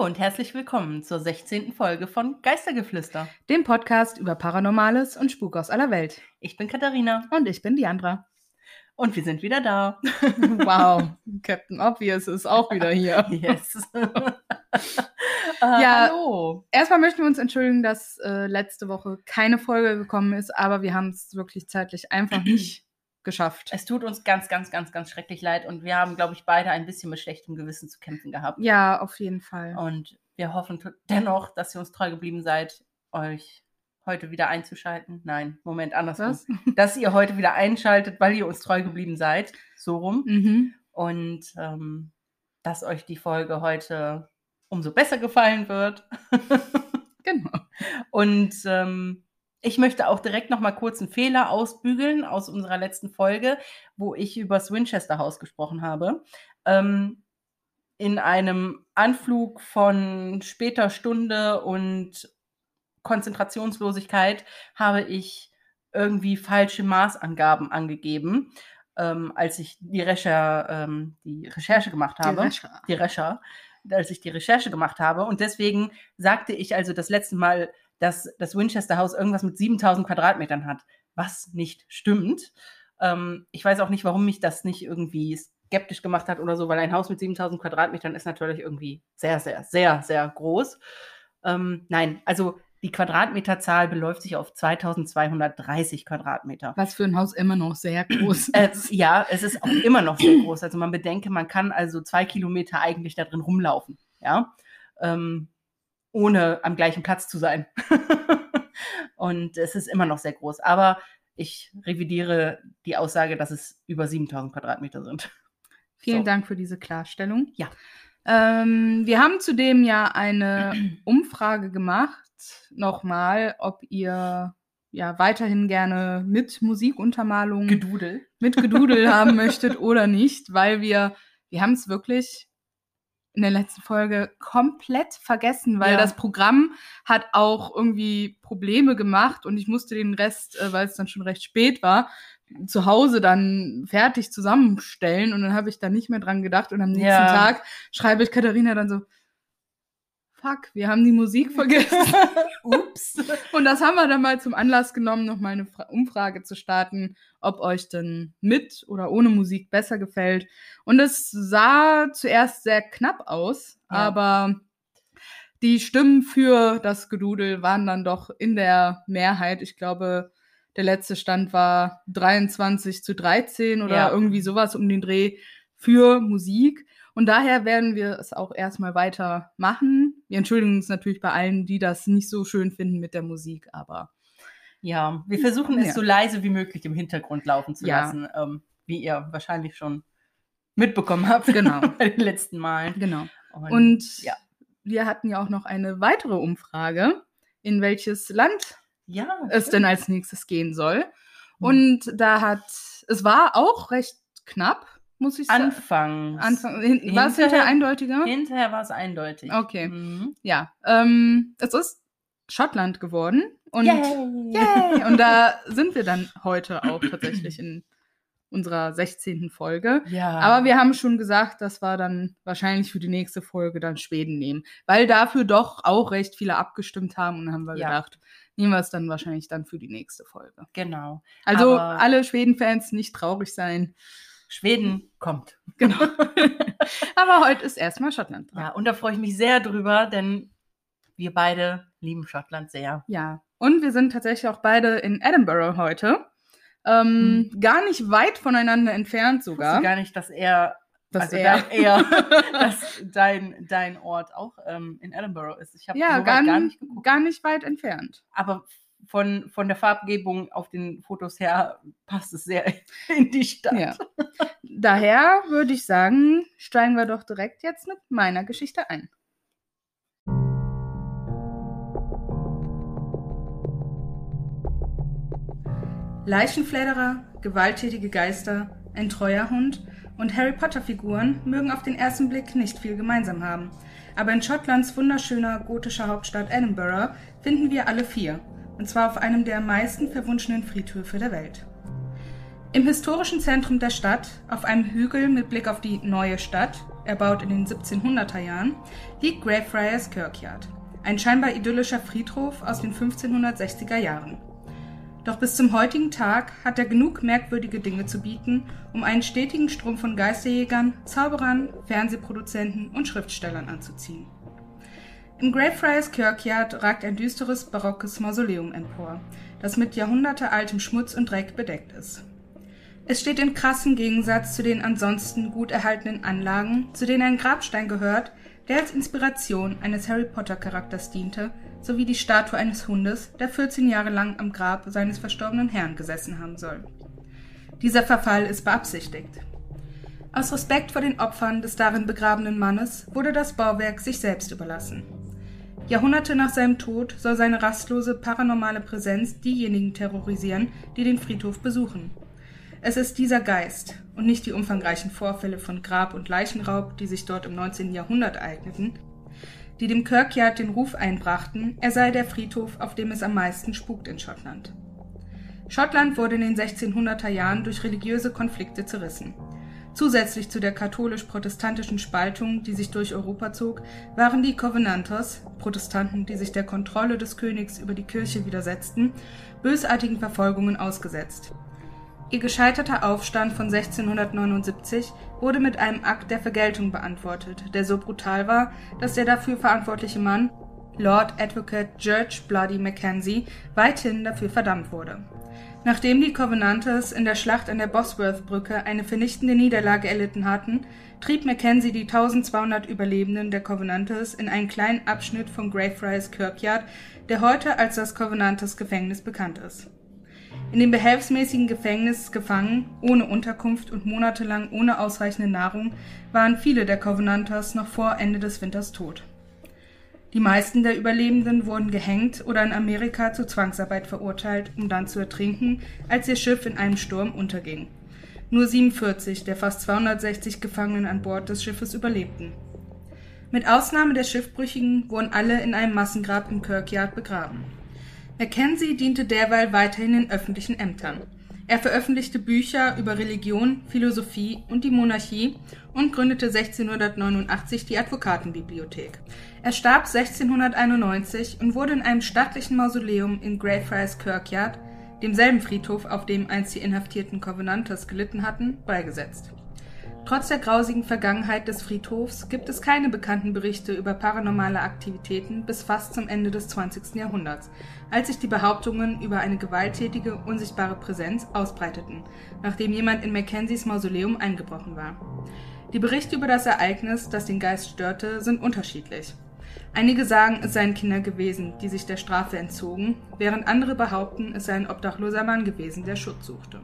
Hallo und herzlich willkommen zur 16. Folge von Geistergeflüster. dem Podcast über Paranormales und Spuk aus aller Welt. Ich bin Katharina Und ich bin Diandra. und wir sind wieder da. Wow, Captain Obvious ist auch wieder hier. Yes. äh, Ja. Hallo. Erstmal möchten wir uns entschuldigen, dass äh, letzte Woche keine Folge gekommen ist, aber wir haben es wirklich zeitlich einfach nicht geschafft. Es tut uns ganz, ganz, ganz, ganz schrecklich leid und wir haben, glaube ich, beide ein bisschen mit schlechtem Gewissen zu kämpfen gehabt. Ja, auf jeden Fall. Und wir hoffen dennoch, dass ihr uns treu geblieben seid, euch heute wieder einzuschalten. Nein, Moment, andersrum. Was? Dass ihr heute wieder einschaltet, weil ihr uns treu geblieben seid. So rum. Mhm. und ähm, dass euch die Folge heute umso besser gefallen wird. Genau. Und ähm, ich möchte auch direkt noch mal kurz einen Fehler ausbügeln aus unserer letzten Folge, wo ich über das Winchester Haus gesprochen habe. Ähm, in einem Anflug von später Stunde und Konzentrationslosigkeit habe ich irgendwie falsche Maßangaben angegeben, ähm, als ich die, Recher, ähm, die Recherche gemacht habe Rescher. die Recher, als ich die Recherche gemacht habe. Und deswegen sagte ich also das letzte Mal, dass das Winchester Haus irgendwas mit 7000 Quadratmetern hat, was nicht stimmt. Ähm, ich weiß auch nicht, warum mich das nicht irgendwie skeptisch gemacht hat oder so, weil ein Haus mit 7000 Quadratmetern ist natürlich irgendwie sehr, sehr, sehr, sehr groß. Ähm, nein, also die Quadratmeterzahl beläuft sich auf 2230 Quadratmeter. Was für ein Haus immer noch sehr groß Äh, ist. ja, es ist auch immer noch sehr groß. Also man bedenke, man kann also zwei Kilometer eigentlich da drin rumlaufen, ja, ähm, ohne am gleichen Platz zu sein. Und es ist immer noch sehr groß. Aber ich revidiere die Aussage, dass es über 7000 Quadratmeter sind. Vielen So. Dank für diese Klarstellung. Ja. Ähm, wir haben zudem ja eine Umfrage gemacht, nochmal, ob ihr ja weiterhin gerne mit Musikuntermalung, Gedudel. mit Gedudel haben möchtet oder nicht, weil wir, wir haben es wirklich in der letzten Folge komplett vergessen, weil Ja. das Programm hat auch irgendwie Probleme gemacht und ich musste den Rest, äh, weil es dann schon recht spät war, zu Hause dann fertig zusammenstellen und dann habe ich da nicht mehr dran gedacht und am nächsten Ja. Tag schreibe ich Katharina dann so, fuck, wir haben die Musik vergessen. Ups. Und das haben wir dann mal zum Anlass genommen, noch mal eine Fra Umfrage zu starten, ob euch denn mit oder ohne Musik besser gefällt. Und es sah zuerst sehr knapp aus, Ja. aber die Stimmen für das Gedudel waren dann doch in der Mehrheit. Ich glaube, der letzte Stand war 23 zu 13 oder Ja. irgendwie sowas um den Dreh für Musik. Und daher werden wir es auch erstmal weiter machen. Wir entschuldigen uns natürlich bei allen, die das nicht so schön finden mit der Musik, aber Ja, wir versuchen es Ja. so leise wie möglich im Hintergrund laufen zu Ja. lassen, ähm, wie ihr wahrscheinlich schon mitbekommen habt Genau. bei den letzten Malen. genau. Und, Und ja. wir hatten ja auch noch eine weitere Umfrage, in welches Land ja, es denn als nächstes gehen soll. Hm. Und da hat, es war auch recht knapp, muss ich sagen. Anfangs. Anfang, hin, war es Hinterher- hinterher eindeutiger? Hinterher war es eindeutig. Okay. Mhm. Ja, ähm, es ist Schottland geworden. Und, Yay! Yay! und da sind wir dann heute auch tatsächlich in unserer 16. Folge. Ja. Aber wir haben schon gesagt, dass wir dann wahrscheinlich für die nächste Folge dann Schweden nehmen. Weil dafür doch auch recht viele abgestimmt haben und dann haben wir Ja. gedacht, nehmen wir es dann wahrscheinlich dann für die nächste Folge. Genau. Also Aber- alle Schweden-Fans nicht traurig sein. Schweden kommt. Genau. Aber heute ist erstmal Schottland dran. Ja, und da freue ich mich sehr drüber, denn wir beide lieben Schottland sehr. Ja. Und wir sind tatsächlich auch beide in Edinburgh heute. Ähm, Gar nicht weit voneinander entfernt Ich wusste sogar. gar nicht, dass er, Dass also er- dein, er dass dein, dein Ort auch ähm, in Edinburgh ist. Ich habe ja, so gar, gar nicht, nicht geguckt. gar nicht weit entfernt. Aber von, von der Farbgebung auf den Fotos her passt es sehr in die Stadt. Ja. Daher würde ich sagen, steigen wir doch direkt jetzt mit meiner Geschichte ein. Leichenfledderer, gewalttätige Geister, ein treuer Hund und Harry Potter-Figuren mögen auf den ersten Blick nicht viel gemeinsam haben. Aber in Schottlands wunderschöner gotischer Hauptstadt Edinburgh finden wir alle vier. Und zwar auf einem der meisten verwunschenen Friedhöfe der Welt. Im historischen Zentrum der Stadt, auf einem Hügel mit Blick auf die neue Stadt, erbaut in den 1700er Jahren, liegt Greyfriars Kirkyard, ein scheinbar idyllischer Friedhof aus den 1560er Jahren. Doch bis zum heutigen Tag hat er genug merkwürdige Dinge zu bieten, um einen stetigen Strom von Geisterjägern, Zauberern, Fernsehproduzenten und Schriftstellern anzuziehen. Im Greyfriars Kirkyard ragt ein düsteres barockes Mausoleum empor, das mit jahrhundertealtem Schmutz und Dreck bedeckt ist. Es steht in krassem Gegensatz zu den ansonsten gut erhaltenen Anlagen, zu denen ein Grabstein gehört, der als Inspiration eines Harry Potter Charakters diente, sowie die Statue eines Hundes, der 14 Jahre lang am Grab seines verstorbenen Herrn gesessen haben soll. Dieser Verfall ist beabsichtigt. Aus Respekt vor den Opfern des darin begrabenen Mannes wurde das Bauwerk sich selbst überlassen. Jahrhunderte nach seinem Tod soll seine rastlose paranormale Präsenz diejenigen terrorisieren, die den Friedhof besuchen. Es ist dieser Geist und nicht die umfangreichen Vorfälle von Grab- und Leichenraub, die sich dort im 19. Jahrhundert ereigneten, die dem Kirkyard den Ruf einbrachten, er sei der Friedhof, auf dem es am meisten spukt in Schottland. Schottland wurde in den 1600er Jahren durch religiöse Konflikte zerrissen. Zusätzlich zu der katholisch-protestantischen Spaltung, die sich durch Europa zog, waren die Covenanters, Protestanten, die sich der Kontrolle des Königs über die Kirche widersetzten, bösartigen Verfolgungen ausgesetzt. Ihr gescheiterter Aufstand von 1679 wurde mit einem Akt der Vergeltung beantwortet, der so brutal war, dass der dafür verantwortliche Mann, Lord Advocate George Bloody Mackenzie, weithin dafür verdammt wurde. Nachdem die Covenanters in der Schlacht an der Bosworth-Brücke eine vernichtende Niederlage erlitten hatten, trieb Mackenzie die 1200 Überlebenden der Covenanters in einen kleinen Abschnitt von Greyfriars Kirkyard, der heute als das Covenanters Gefängnis bekannt ist in dem behelfsmäßigen Gefängnis gefangen, ohne Unterkunft und monatelang ohne ausreichende Nahrung, waren viele der Covenanters noch vor Ende des Winters tot. Die meisten der Überlebenden wurden gehängt oder in Amerika zur Zwangsarbeit verurteilt, um dann zu ertrinken, als ihr Schiff in einem Sturm unterging. Nur 47 der fast 260 Gefangenen an Bord des Schiffes überlebten. Mit Ausnahme der Schiffbrüchigen wurden alle in einem Massengrab im Kirkyard begraben. Mackenzie diente derweil weiterhin in öffentlichen Ämtern. Er veröffentlichte Bücher über Religion, Philosophie und die Monarchie und gründete 1689 die Advokatenbibliothek. Er starb 1691 und wurde in einem stattlichen Mausoleum in Greyfriars Kirkyard, demselben Friedhof, auf dem einst die inhaftierten Covenanters gelitten hatten, beigesetzt Trotz der grausigen Vergangenheit des Friedhofs gibt es keine bekannten Berichte über paranormale Aktivitäten bis fast zum Ende des 20. Jahrhunderts, als sich die Behauptungen über eine gewalttätige, unsichtbare Präsenz ausbreiteten, nachdem jemand in Mackenzies Mausoleum eingebrochen war. Die Berichte über das Ereignis, das den Geist störte, sind unterschiedlich. Einige sagen, es seien Kinder gewesen, die sich der Strafe entzogen, während andere behaupten, es sei ein obdachloser Mann gewesen, der Schutz suchte.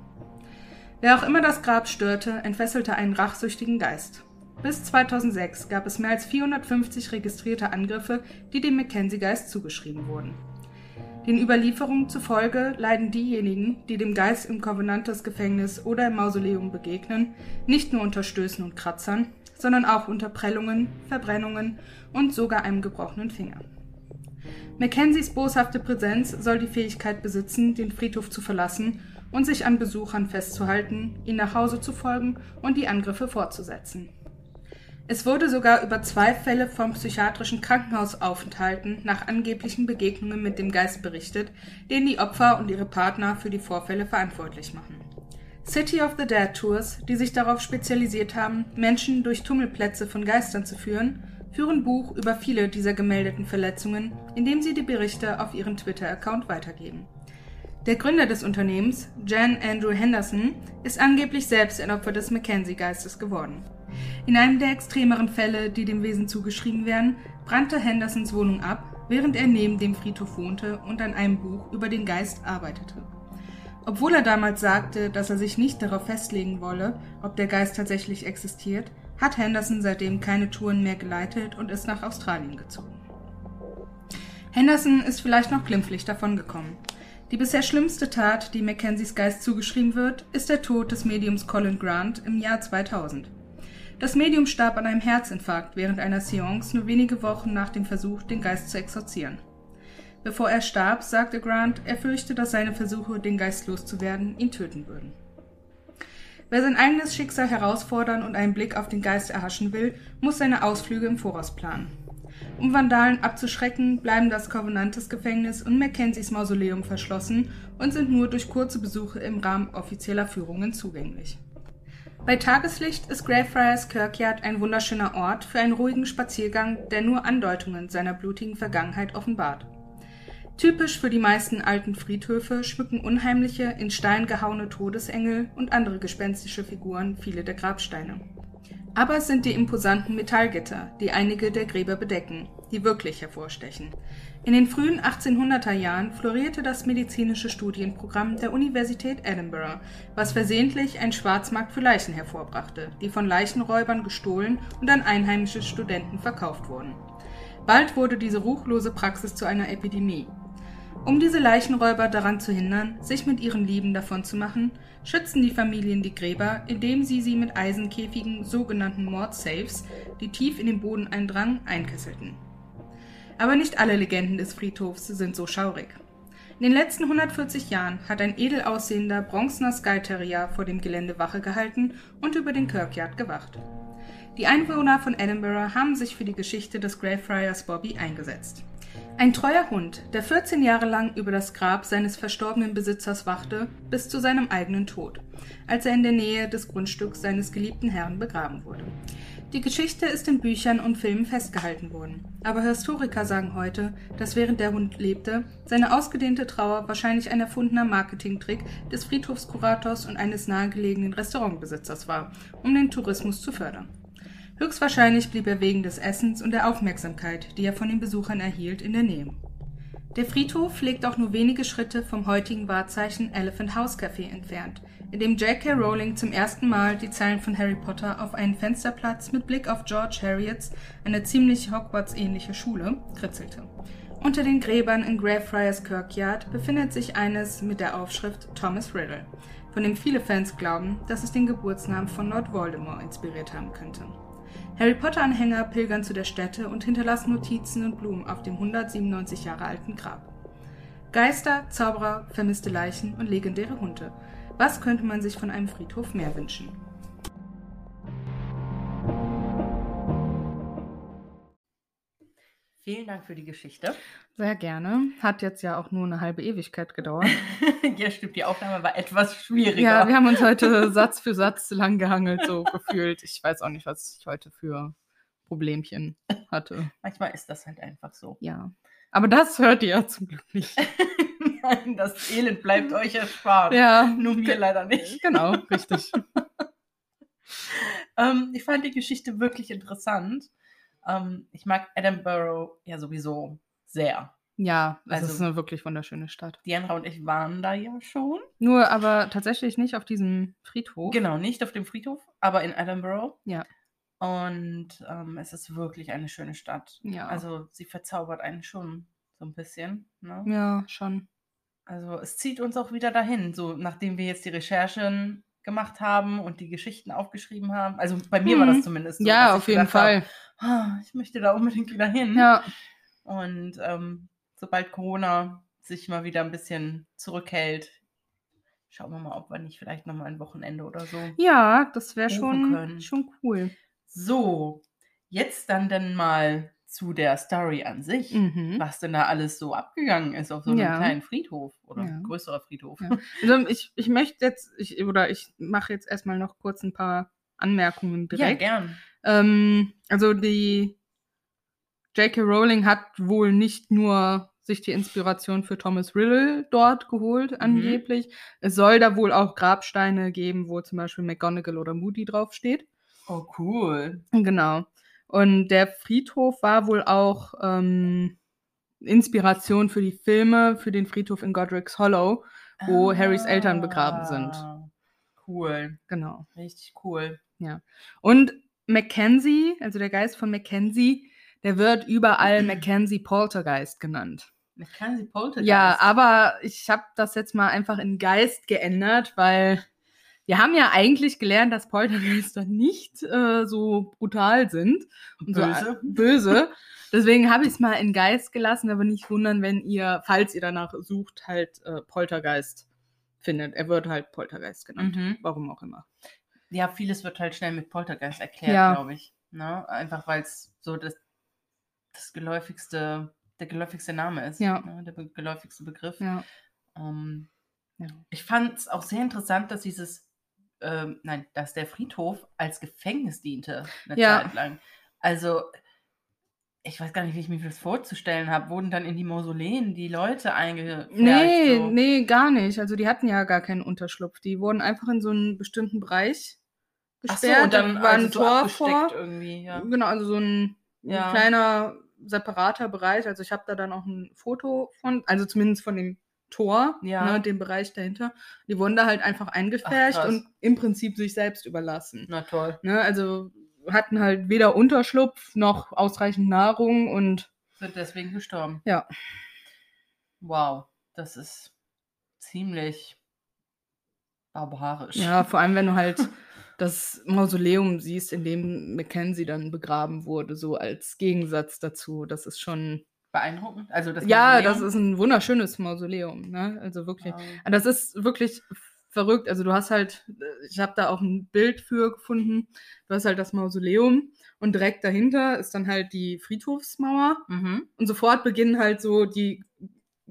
Wer auch immer das Grab störte, entfesselte einen rachsüchtigen Geist. Bis 2006 gab es mehr als 450 registrierte Angriffe, die dem Mackenzie-Geist zugeschrieben wurden. Den Überlieferungen zufolge leiden diejenigen, die dem Geist im Covenanters-Gefängnis oder im Mausoleum begegnen, nicht nur unter Stößen und Kratzern, sondern auch unter Prellungen, Verbrennungen und sogar einem gebrochenen Finger. Mackenzies boshafte Präsenz soll die Fähigkeit besitzen, den Friedhof zu verlassen und sich an Besuchern festzuhalten, ihnen nach Hause zu folgen und die Angriffe fortzusetzen. Es wurde sogar über zwei Fälle von psychiatrischen Krankenhausaufenthalten nach angeblichen Begegnungen mit dem Geist berichtet, denen die Opfer und ihre Partner für die Vorfälle verantwortlich machen. City of the Dead Tours, die sich darauf spezialisiert haben, Menschen durch Tummelplätze von Geistern zu führen, führen Buch über viele dieser gemeldeten Verletzungen, indem sie die Berichte auf ihren Twitter-Account weitergeben. Der Gründer des Unternehmens, Jan Andrew Henderson, ist angeblich selbst ein Opfer des Mackenzie-Geistes geworden. In einem der extremeren Fälle, die dem Wesen zugeschrieben werden, brannte Hendersons Wohnung ab, während er neben dem Friedhof wohnte und an einem Buch über den Geist arbeitete. Obwohl er damals sagte, dass er sich nicht darauf festlegen wolle, ob der Geist tatsächlich existiert, hat Henderson seitdem keine Touren mehr geleitet und ist nach Australien gezogen. Henderson ist vielleicht noch glimpflich davongekommen. Die bisher schlimmste Tat, die Mackenzies Geist zugeschrieben wird, ist der Tod des Mediums Colin Grant im Jahr 2000. Das Medium starb an einem Herzinfarkt während einer Seance nur wenige Wochen nach dem Versuch, den Geist zu exorzieren. Bevor er starb, sagte Grant, er fürchte, dass seine Versuche, den Geist loszuwerden, ihn töten würden. Wer sein eigenes Schicksal herausfordern und einen Blick auf den Geist erhaschen will, muss seine Ausflüge im Voraus planen. Um Vandalen abzuschrecken, bleiben das Covenantes-Gefängnis und Mackenzies Mausoleum verschlossen und sind nur durch kurze Besuche im Rahmen offizieller Führungen zugänglich. Bei Tageslicht ist Greyfriars Kirkyard ein wunderschöner Ort für einen ruhigen Spaziergang, der nur Andeutungen seiner blutigen Vergangenheit offenbart. Typisch für die meisten alten Friedhöfe schmücken unheimliche, in Stein gehauene Todesengel und andere gespenstische Figuren viele der Grabsteine. Aber es sind die imposanten Metallgitter, die einige der Gräber bedecken, die wirklich hervorstechen. In den frühen 1800er Jahren florierte das medizinische Studienprogramm der Universität Edinburgh, was versehentlich einen Schwarzmarkt für Leichen hervorbrachte, die von Leichenräubern gestohlen und an einheimische Studenten verkauft wurden. Bald wurde diese ruchlose Praxis zu einer Epidemie. Um diese Leichenräuber daran zu hindern, sich mit ihren Lieben davonzumachen, schützten die Familien die Gräber, indem sie sie mit Eisenkäfigen, sogenannten Mordsafes, die tief in den Boden eindrangen, einkesselten. Aber nicht alle Legenden des Friedhofs sind so schaurig. In den letzten 140 Jahren hat ein edel aussehender bronzener Sky Terrier vor dem Gelände Wache gehalten und über den Kirkyard gewacht. Die Einwohner von Edinburgh haben sich für die Geschichte des Greyfriars Bobby eingesetzt. Ein treuer Hund, der 14 Jahre lang über das Grab seines verstorbenen Besitzers wachte, bis zu seinem eigenen Tod, als er in der Nähe des Grundstücks seines geliebten Herrn begraben wurde. Die Geschichte ist in Büchern und Filmen festgehalten worden, aber Historiker sagen heute, dass während der Hund lebte, seine ausgedehnte Trauer wahrscheinlich ein erfundener Marketingtrick des Friedhofskurators und eines nahegelegenen Restaurantbesitzers war, um den Tourismus zu fördern. Höchstwahrscheinlich blieb er wegen des Essens und der Aufmerksamkeit, die er von den Besuchern erhielt, in der Nähe. Der Friedhof liegt auch nur wenige Schritte vom heutigen Wahrzeichen Elephant House Café entfernt, in dem J.K. Rowling zum ersten Mal die Zeilen von Harry Potter auf einen Fensterplatz mit Blick auf George Harriets, eine ziemlich Hogwarts-ähnliche Schule, kritzelte. Unter den Gräbern in Greyfriars Kirkyard befindet sich eines mit der Aufschrift Thomas Riddle, von dem viele Fans glauben, dass es den Geburtsnamen von Lord Voldemort inspiriert haben könnte. Harry Potter-Anhänger pilgern zu der Stätte und hinterlassen Notizen und Blumen auf dem 197 Jahre alten Grab. Geister, Zauberer, vermisste Leichen und legendäre Hunde. Was könnte man sich von einem Friedhof mehr wünschen? Vielen Dank für die Geschichte. Sehr gerne. Hat jetzt ja auch nur eine halbe Ewigkeit gedauert. ja, stimmt. Die Aufnahme war etwas schwieriger. Ja, wir haben uns heute Satz für Satz lang gehangelt, so gefühlt. Ich weiß auch nicht, was ich heute für Problemchen hatte. Manchmal ist das halt einfach so. Ja. Aber das hört ihr ja zum Glück nicht. Nein, das Elend bleibt euch erspart. Ja. Nur mir leider nicht. Genau, richtig. ähm, ich fand die Geschichte wirklich interessant. Ähm, ich mag Edinburgh ja sowieso sehr. Ja, es also, ist eine wirklich wunderschöne Stadt. Diana und ich waren da ja schon. Nur aber tatsächlich nicht auf diesem Friedhof. Genau, nicht auf dem Friedhof, aber in Edinburgh. Ja. Und ähm, es ist wirklich eine schöne Stadt. Ja. Also sie verzaubert einen schon so ein bisschen. Ne? Ja, schon. Also es zieht uns auch wieder dahin, so nachdem wir jetzt die Recherchen gemacht haben und die Geschichten aufgeschrieben haben. Also bei mir mhm. war das mhm. zumindest so. Ja, auf jeden Fall. Habe, oh, ich möchte da unbedingt wieder hin. Ja. Und ähm, sobald Corona sich mal wieder ein bisschen zurückhält, schauen wir mal, ob wir nicht vielleicht nochmal ein Wochenende oder so. Ja, das wäre schon, schon cool. So, jetzt dann dann mal zu der Story an sich, mhm. was denn da alles so abgegangen ist auf so einem ja. kleinen Friedhof oder ja. größerer Friedhof. Ja. Also ich, ich möchte jetzt, ich, oder ich mache jetzt erstmal noch kurz ein paar Anmerkungen direkt. Ja, gern. Ähm, also die J.K. Rowling hat wohl nicht nur sich die Inspiration für Thomas Riddle dort geholt, mhm. angeblich. Es soll da wohl auch Grabsteine geben, wo zum Beispiel McGonagall oder Moody draufsteht. Oh, cool. Genau. Und der Friedhof war wohl auch ähm, Inspiration für die Filme, für den Friedhof in Godric's Hollow, wo ah, Harrys Eltern begraben sind. Cool. Genau. Richtig cool. Ja. Und Mackenzie, also der Geist von Mackenzie, der wird überall Mackenzie Poltergeist genannt. Mackenzie Poltergeist? Ja, aber ich habe das jetzt mal einfach in Geist geändert, weil wir haben ja eigentlich gelernt, dass Poltergeister nicht äh, so brutal sind und böse. so böse. Deswegen habe ich es mal in Geist gelassen, aber nicht wundern, wenn ihr, falls ihr danach sucht, halt äh, Poltergeist findet. Er wird halt Poltergeist genannt. Mhm. Warum auch immer. Ja, vieles wird halt schnell mit Poltergeist erklärt, Ja. glaube ich. Ne? Einfach weil es so das, das geläufigste, der geläufigste Name ist. Ja. Ne? Der be geläufigste Begriff. Ja. Ähm, Ja. ich fand es auch sehr interessant, dass dieses, ähm, nein, dass der Friedhof als Gefängnis diente eine Ja. Zeit lang. Also, ich weiß gar nicht, wie ich mir das vorzustellen habe. Wurden dann in die Mausoleen die Leute eingepfercht? Nee, so? nee, gar nicht. Also die hatten ja gar keinen Unterschlupf. Die wurden einfach in so einen bestimmten Bereich Ach so, gesperrt. und dann da war also ein so Tor vor. irgendwie, ja. Genau, also so ein, Ja. ein kleiner separater Bereich. Also ich habe da dann auch ein Foto von, also zumindest von dem Tor, Ja. ne, dem Bereich dahinter. Die wurden da halt einfach eingepfercht krass. und im Prinzip sich selbst überlassen. Na toll. Ne, also hatten halt weder Unterschlupf noch ausreichend Nahrung und Sind deswegen gestorben. Ja. Wow, das ist ziemlich barbarisch. ja, vor allem wenn du halt das Mausoleum siehst, in dem Mackenzie dann begraben wurde, so als Gegensatz dazu. Das ist schon. Beeindruckend. Also das ja, Mausoleum? das ist ein wunderschönes Mausoleum, ne? Also wirklich. Wow. Das ist wirklich verrückt. Also du hast halt, ich habe da auch ein Bild für gefunden. Du hast halt das Mausoleum und direkt dahinter ist dann halt die Friedhofsmauer Mhm. und sofort beginnen halt so die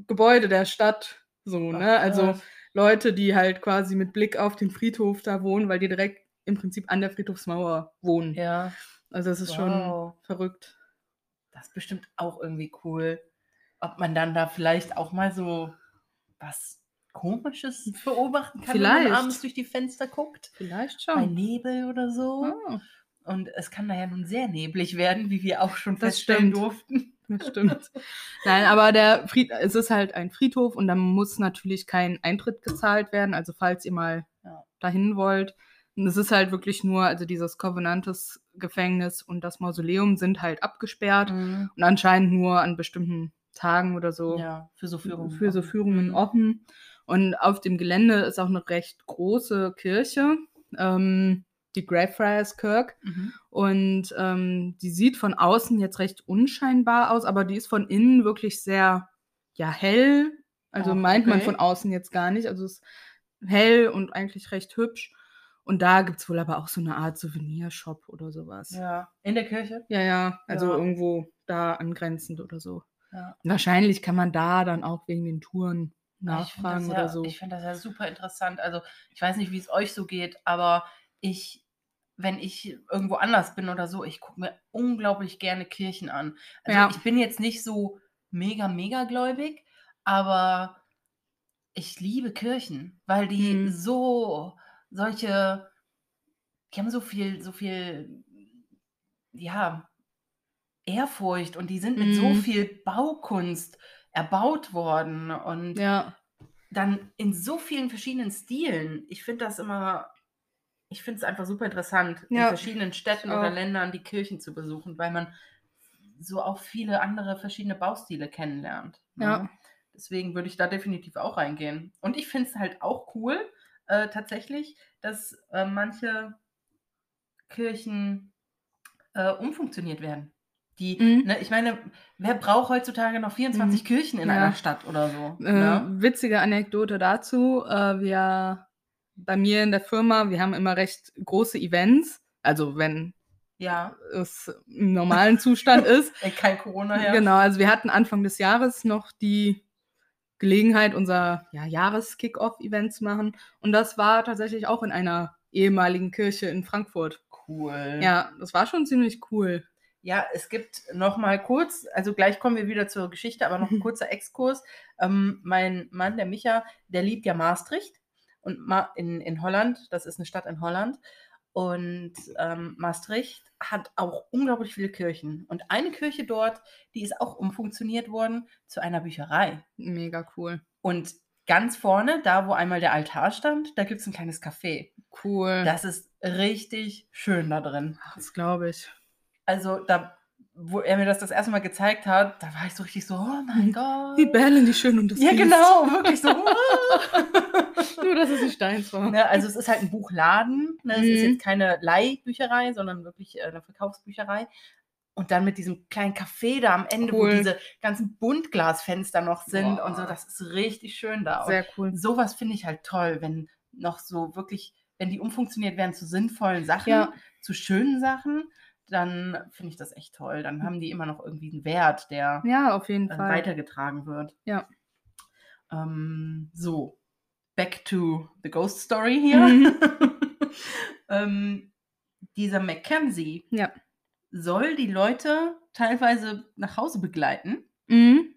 Gebäude der Stadt so, ne? Ach, Also krass. Leute, die halt quasi mit Blick auf den Friedhof da wohnen, weil die direkt im Prinzip an der Friedhofsmauer wohnen. Ja, Also das ist schon Wow. verrückt. Das ist bestimmt auch irgendwie cool. Ob man dann da vielleicht auch mal so was Komisches beobachten kann, wenn Vielleicht. man abends durch die Fenster guckt. Vielleicht Bei schon. Nebel oder so. Ah, Und es kann da ja nun sehr neblig werden, wie wir auch schon Das feststellen stimmt. durften. das stimmt. Nein, aber der Fried, es ist halt ein Friedhof und da muss natürlich kein Eintritt gezahlt werden. Also falls ihr mal Ja. dahin wollt. Und es ist halt wirklich nur, also dieses Covenantes Gefängnis und das Mausoleum sind halt abgesperrt und anscheinend nur an bestimmten Tagen oder so Ja, für so Führungen. für so. Führungen Mhm. offen. Und auf dem Gelände ist auch eine recht große Kirche, ähm, die Greyfriars Kirk. Mhm. Und ähm, die sieht von außen jetzt recht unscheinbar aus, aber die ist von innen wirklich sehr, ja, hell. Also Ach, meint man okay. von außen jetzt gar nicht. Also es ist hell und eigentlich recht hübsch. Und da gibt es wohl aber auch so eine Art Souvenirshop oder sowas. Ja, Ja, in der Kirche. ja, also Ja. irgendwo da angrenzend oder so. Ja. Wahrscheinlich kann man da dann auch wegen den Touren Ja, nachfragen oder ja, so. Ich finde das ja super interessant. Also, ich weiß nicht, wie es euch so geht, aber ich, wenn ich irgendwo anders bin oder so, ich gucke mir unglaublich gerne Kirchen an. Also, Ja. ich bin jetzt nicht so mega, mega gläubig, aber ich liebe Kirchen, weil die Mhm. so, solche, die haben so viel, so viel, ja, Ehrfurcht und die sind mit so Mhm. viel Baukunst erbaut worden und Ja, dann in so vielen verschiedenen Stilen. Ich finde das immer, ich finde es einfach super interessant, in Ja, verschiedenen Städten oder. Ländern die Kirchen zu besuchen, weil man so auch viele andere verschiedene Baustile kennenlernt. ne? Ja. Deswegen würde ich da definitiv auch reingehen. Und ich finde es halt auch cool, äh, tatsächlich, dass äh, manche Kirchen äh, umfunktioniert werden. Die, Mhm. ne, ich meine, wer braucht heutzutage noch 24 Kirchen in Ja. einer Stadt oder so? äh, ne? witzige Anekdote dazu. Äh, wir bei mir in der Firma, wir haben immer recht große Events. Also wenn Ja, es im normalen Zustand ist. ey, kein Corona her. Genau, also wir hatten Anfang des Jahres noch die Gelegenheit, unser ja, Jahres-Kick-Off-Event zu machen. Und das war tatsächlich auch in einer ehemaligen Kirche in Frankfurt. Cool. Ja, das war schon ziemlich cool. Ja, es gibt noch mal kurz, also gleich kommen wir wieder zur Geschichte, aber noch ein kurzer Exkurs. Ähm, mein Mann, der Micha, der liebt ja Maastricht und Ma in, in Holland, das ist eine Stadt in Holland. Und ähm, Maastricht hat auch unglaublich viele Kirchen. Und eine Kirche dort, die ist auch umfunktioniert worden zu einer Bücherei. Mega cool. Und ganz vorne, da wo einmal der Altar stand, da gibt es ein kleines Café. Cool. Das ist richtig schön da drin. das glaube ich. Also da, wo er mir das das erste Mal gezeigt hat, da war ich so richtig so, oh mein Gott. Die Bellen, die schön und das Ja, Biest. genau, wirklich so. Nur, dass es nicht deins war. ne, also es ist halt ein Buchladen. Ne? Es ist Mhm. jetzt keine Leihbücherei, sondern wirklich äh, eine Verkaufsbücherei. Und dann mit diesem kleinen Café da am Ende, Cool. wo diese ganzen Buntglasfenster noch sind und so, Boah. das ist richtig schön da. Und Sehr cool. sowas finde ich halt toll, wenn noch so wirklich, wenn die umfunktioniert werden zu sinnvollen Sachen, Ja. zu schönen Sachen, dann finde ich das echt toll. Dann haben die immer noch irgendwie einen Wert, der Ja, auf jeden Fall. weitergetragen wird. Ja. Ähm, so, back to the Ghost Story hier. Mhm. ähm, dieser Mackenzie Ja. soll die Leute teilweise nach Hause begleiten. Mhm.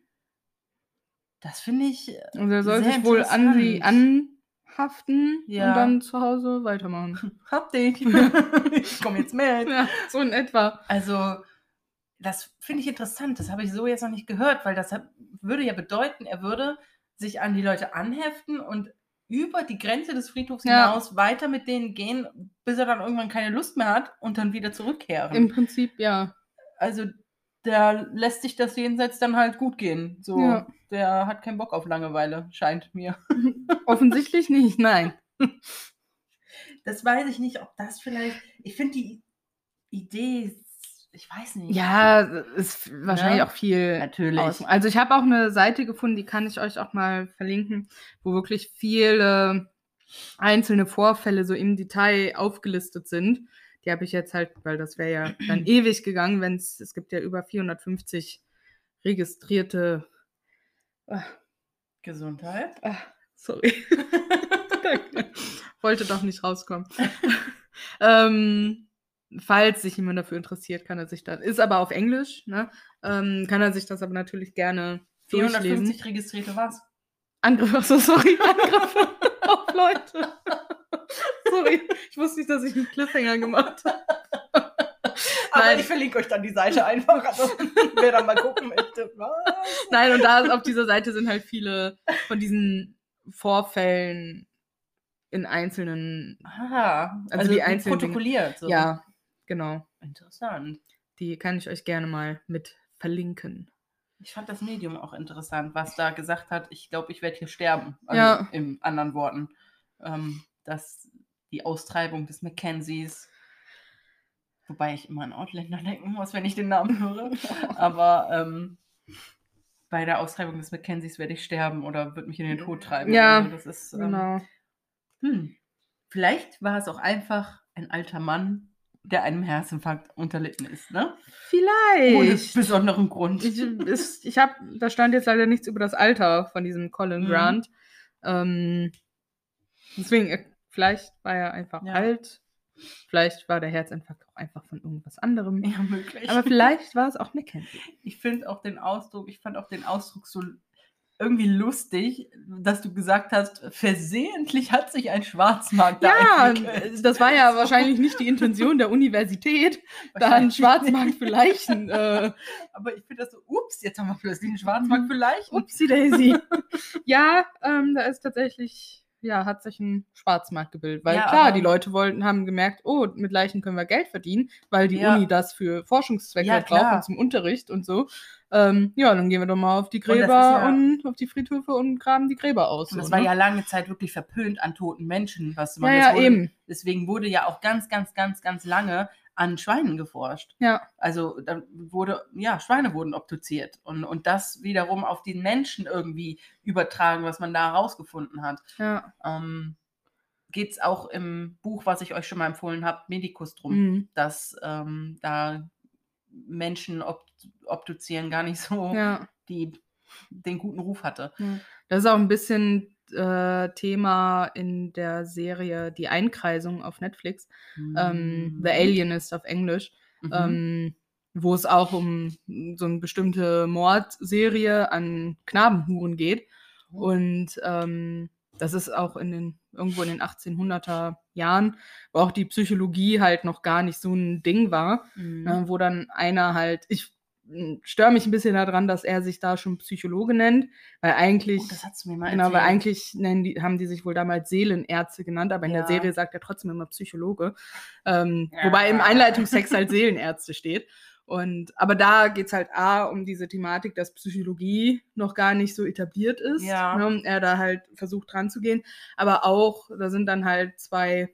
Das finde ich äh, Und er soll sich wohl an sie interessant. Anhaften Ja. und dann zu Hause weitermachen. Hab dich. ich komme jetzt mit. ja, so in etwa. Also, das finde ich interessant. Das habe ich so jetzt noch nicht gehört, weil das würde ja bedeuten, er würde sich an die Leute anheften und über die Grenze des Friedhofs Ja. hinaus weiter mit denen gehen, bis er dann irgendwann keine Lust mehr hat und dann wieder zurückkehren. Im Prinzip, ja. also, der lässt sich das jenseits dann halt gut gehen. So, Ja. der hat keinen Bock auf Langeweile, scheint mir. Offensichtlich nicht, nein. Das weiß ich nicht, ob das vielleicht. Ich finde die Idee, ich weiß nicht. Ja, ist wahrscheinlich Ja, auch viel. natürlich. aus- Also ich habe auch eine Seite gefunden, die kann ich euch auch mal verlinken, wo wirklich viele einzelne Vorfälle so im Detail aufgelistet sind. Die habe ich jetzt halt, weil das wäre ja dann ewig gegangen, wenn es, es gibt ja über 450 registrierte. Ah, Gesundheit. ah, sorry. Wollte doch nicht rauskommen. ähm, falls sich jemand dafür interessiert, kann er sich das. Ist aber auf Englisch, ne? Ähm, kann er sich das aber natürlich gerne durchlesen. 450 registrierte was? Angriffe, so sorry, Angriffe auf Leute. sorry, ich wusste nicht, dass ich einen Cliffhanger gemacht habe. Aber Nein. ich verlinke euch dann die Seite einfach. Also, wer dann mal gucken möchte. Was? Nein, und da auf dieser Seite sind halt viele von diesen Vorfällen in einzelnen, Aha, Also also, die einzelnen protokolliert. So. ja, genau. Interessant. Die kann ich euch gerne mal mit verlinken. Ich fand das Medium auch interessant, was da gesagt hat, ich glaube, ich werde hier sterben. Also Ja. In anderen Worten. Ähm, dass die Austreibung des Mackenzies, wobei ich immer an Outlander denken muss, wenn ich den Namen höre, aber ähm, bei der Austreibung des Mackenzies werde ich sterben oder wird mich in den Tod treiben. Ja, Also das ist, ähm, Genau. hm. Vielleicht war es auch einfach ein alter Mann, der einem Herzinfarkt unterlitten ist, ne? Ohne Vielleicht. besonderen Grund. Ich, ist, ich habe, da stand jetzt leider nichts über das Alter von diesem Colin Mhm. Grant. Ähm, deswegen, äh, vielleicht war er einfach Ja. alt. Vielleicht war der Herzinfarkt auch einfach von irgendwas anderem. ja, möglich. Aber vielleicht war es auch Mackenzie. ich finde auch den Ausdruck, ich fand auch den Ausdruck so irgendwie lustig, dass du gesagt hast, versehentlich hat sich ein Schwarzmarkt da Ja, entwickelt. das war ja wahrscheinlich nicht die Intention der Universität, da einen Schwarzmarkt für Leichen. Äh, Aber ich finde das so, ups, jetzt haben wir plötzlich einen Schwarzmarkt für Leichen. upsie daisy. ja, ähm, da ist tatsächlich, ja, hat sich ein Schwarzmarkt gebildet. Weil Ja, klar, die Leute wollten, haben gemerkt, oh, mit Leichen können wir Geld verdienen, weil die Ja. Uni das für Forschungszwecke Ja, braucht und zum Unterricht und so. Ähm, ja, dann gehen wir doch mal auf die Gräber ja- und, auf die Friedhöfe und graben die Gräber aus. Und so, das war ne? ja lange Zeit wirklich verpönt an toten Menschen, was man ja, das ja, wurde, eben. Deswegen wurde ja auch ganz, ganz, ganz, ganz lange an Schweinen geforscht. Ja, Also dann wurde, ja, Schweine wurden obduziert und, und das wiederum auf den Menschen irgendwie übertragen, was man da herausgefunden hat. ja. Ähm, Geht es auch im Buch, was ich euch schon mal empfohlen habe, Medicus drum, Mhm. dass ähm, da Menschen ob, obduzieren gar nicht so ja. die, den guten Ruf hatte. Das ist auch ein bisschen äh, Thema in der Serie Die Einkreisung auf Netflix. Ähm, The Alienist auf Englisch. Mhm. ähm, wo es auch um so eine bestimmte Mordserie an Knabenhuren geht. Und ähm, das ist auch in den, irgendwo in den 1800er Jahren, wo auch die Psychologie halt noch gar nicht so ein Ding war, Mhm. ne, wo dann einer halt, ich störe mich ein bisschen daran, dass er sich da schon Psychologe nennt, weil eigentlich, Oh, das hast du mir mal genau, weil eigentlich nennen die, haben die sich wohl damals Seelenärzte genannt, aber in Ja. der Serie sagt er trotzdem immer Psychologe, ähm, Ja. wobei im Einleitungstext halt Seelenärzte steht. Und, aber da geht es halt A um diese Thematik, dass Psychologie noch gar nicht so etabliert ist. Ja. Ne, er da halt versucht dran zu gehen. Aber auch, da sind dann halt zwei,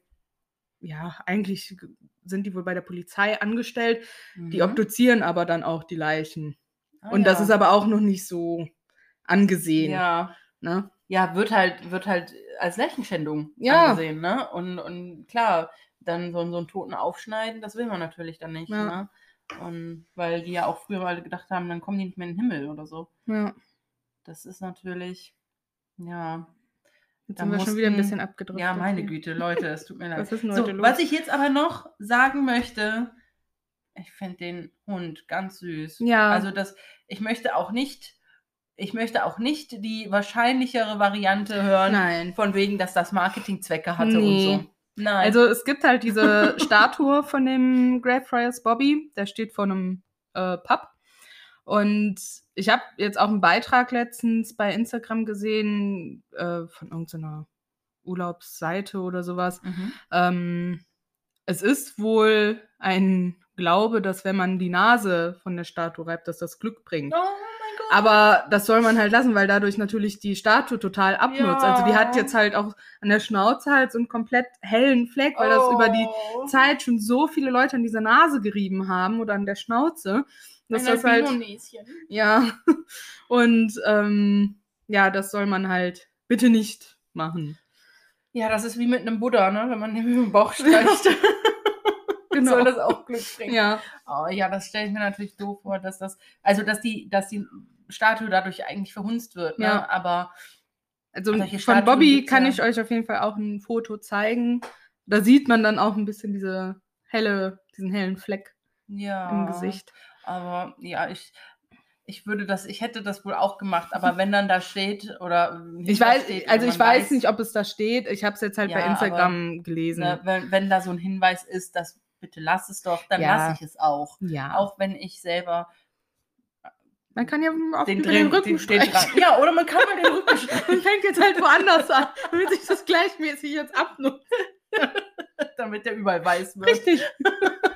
ja, eigentlich sind die wohl bei der Polizei angestellt. Die Mhm. obduzieren aber dann auch die Leichen. Ah, Und das ja. ist aber auch noch nicht so angesehen. Ja. Ne? ja, wird halt, wird halt als Leichenschändung Ja. angesehen, ne? Und, und klar, dann so, so einen Toten aufschneiden, das will man natürlich dann nicht, Ja. ne? Und weil die ja auch früher mal gedacht haben, dann kommen die nicht mehr in den Himmel oder so. Ja. Das ist natürlich, ja. Jetzt Da sind wir schon wieder ein bisschen abgedrückt. Ja, meine Güte, Leute, es tut mir leid. Was ist So, los? was ich jetzt aber noch sagen möchte, ich finde den Hund ganz süß. Ja. Also das, ich möchte auch nicht, ich möchte auch nicht die wahrscheinlichere Variante hören, Nein. von wegen, dass das Marketingzwecke hatte Nee. und so. Nein. Also es gibt halt diese Statue von dem Greyfriars Bobby, der steht vor einem äh, Pub. Und ich habe jetzt auch einen Beitrag letztens bei Instagram gesehen äh, von irgendeiner Urlaubsseite oder sowas. mhm. Ähm, es ist wohl ein Glaube, dass wenn man die Nase von der Statue reibt, dass das Glück bringt. Oh mein Gott. Aber das soll man halt lassen, weil dadurch natürlich die Statue total abnutzt. Ja. Also die hat jetzt halt auch an der Schnauze halt so einen komplett hellen Fleck, weil das über die Oh. Zeit schon so viele Leute an dieser Nase gerieben haben oder an der Schnauze, dass das halt Albino-Näschen. ja und ähm, ja, das soll man halt bitte nicht machen. Ja, das ist wie mit einem Buddha, ne? Wenn man den Bauch streicht. Genau. Soll das auch Glück bringen. Ja, Oh, ja, das stelle ich mir natürlich doof vor, dass das, also dass die, dass die Statue dadurch eigentlich verhunzt wird, ne? Ja. Aber also von Statuen Bobby kann ja. ich euch auf jeden Fall auch ein Foto zeigen. Da sieht man dann auch ein bisschen diese helle, diesen hellen Fleck ja. im Gesicht. Aber ja, ich, ich würde das, ich hätte das wohl auch gemacht, aber wenn dann da steht oder Ich weiß, steht, also ich man weiß nicht, ob es da steht. Ich habe es jetzt halt Ja, bei aber, Instagram gelesen. ne, wenn, wenn da so ein Hinweis ist, dass bitte lass es doch, dann Ja. lasse ich es auch. ja. Auch wenn ich selber Man kann ja auf den, den Rücken. Drang- Ja, oder man kann mal den Rücken Man streichen, fängt jetzt halt woanders an, damit sich das gleichmäßig jetzt abnutzt. damit der überall weiß wird. Richtig.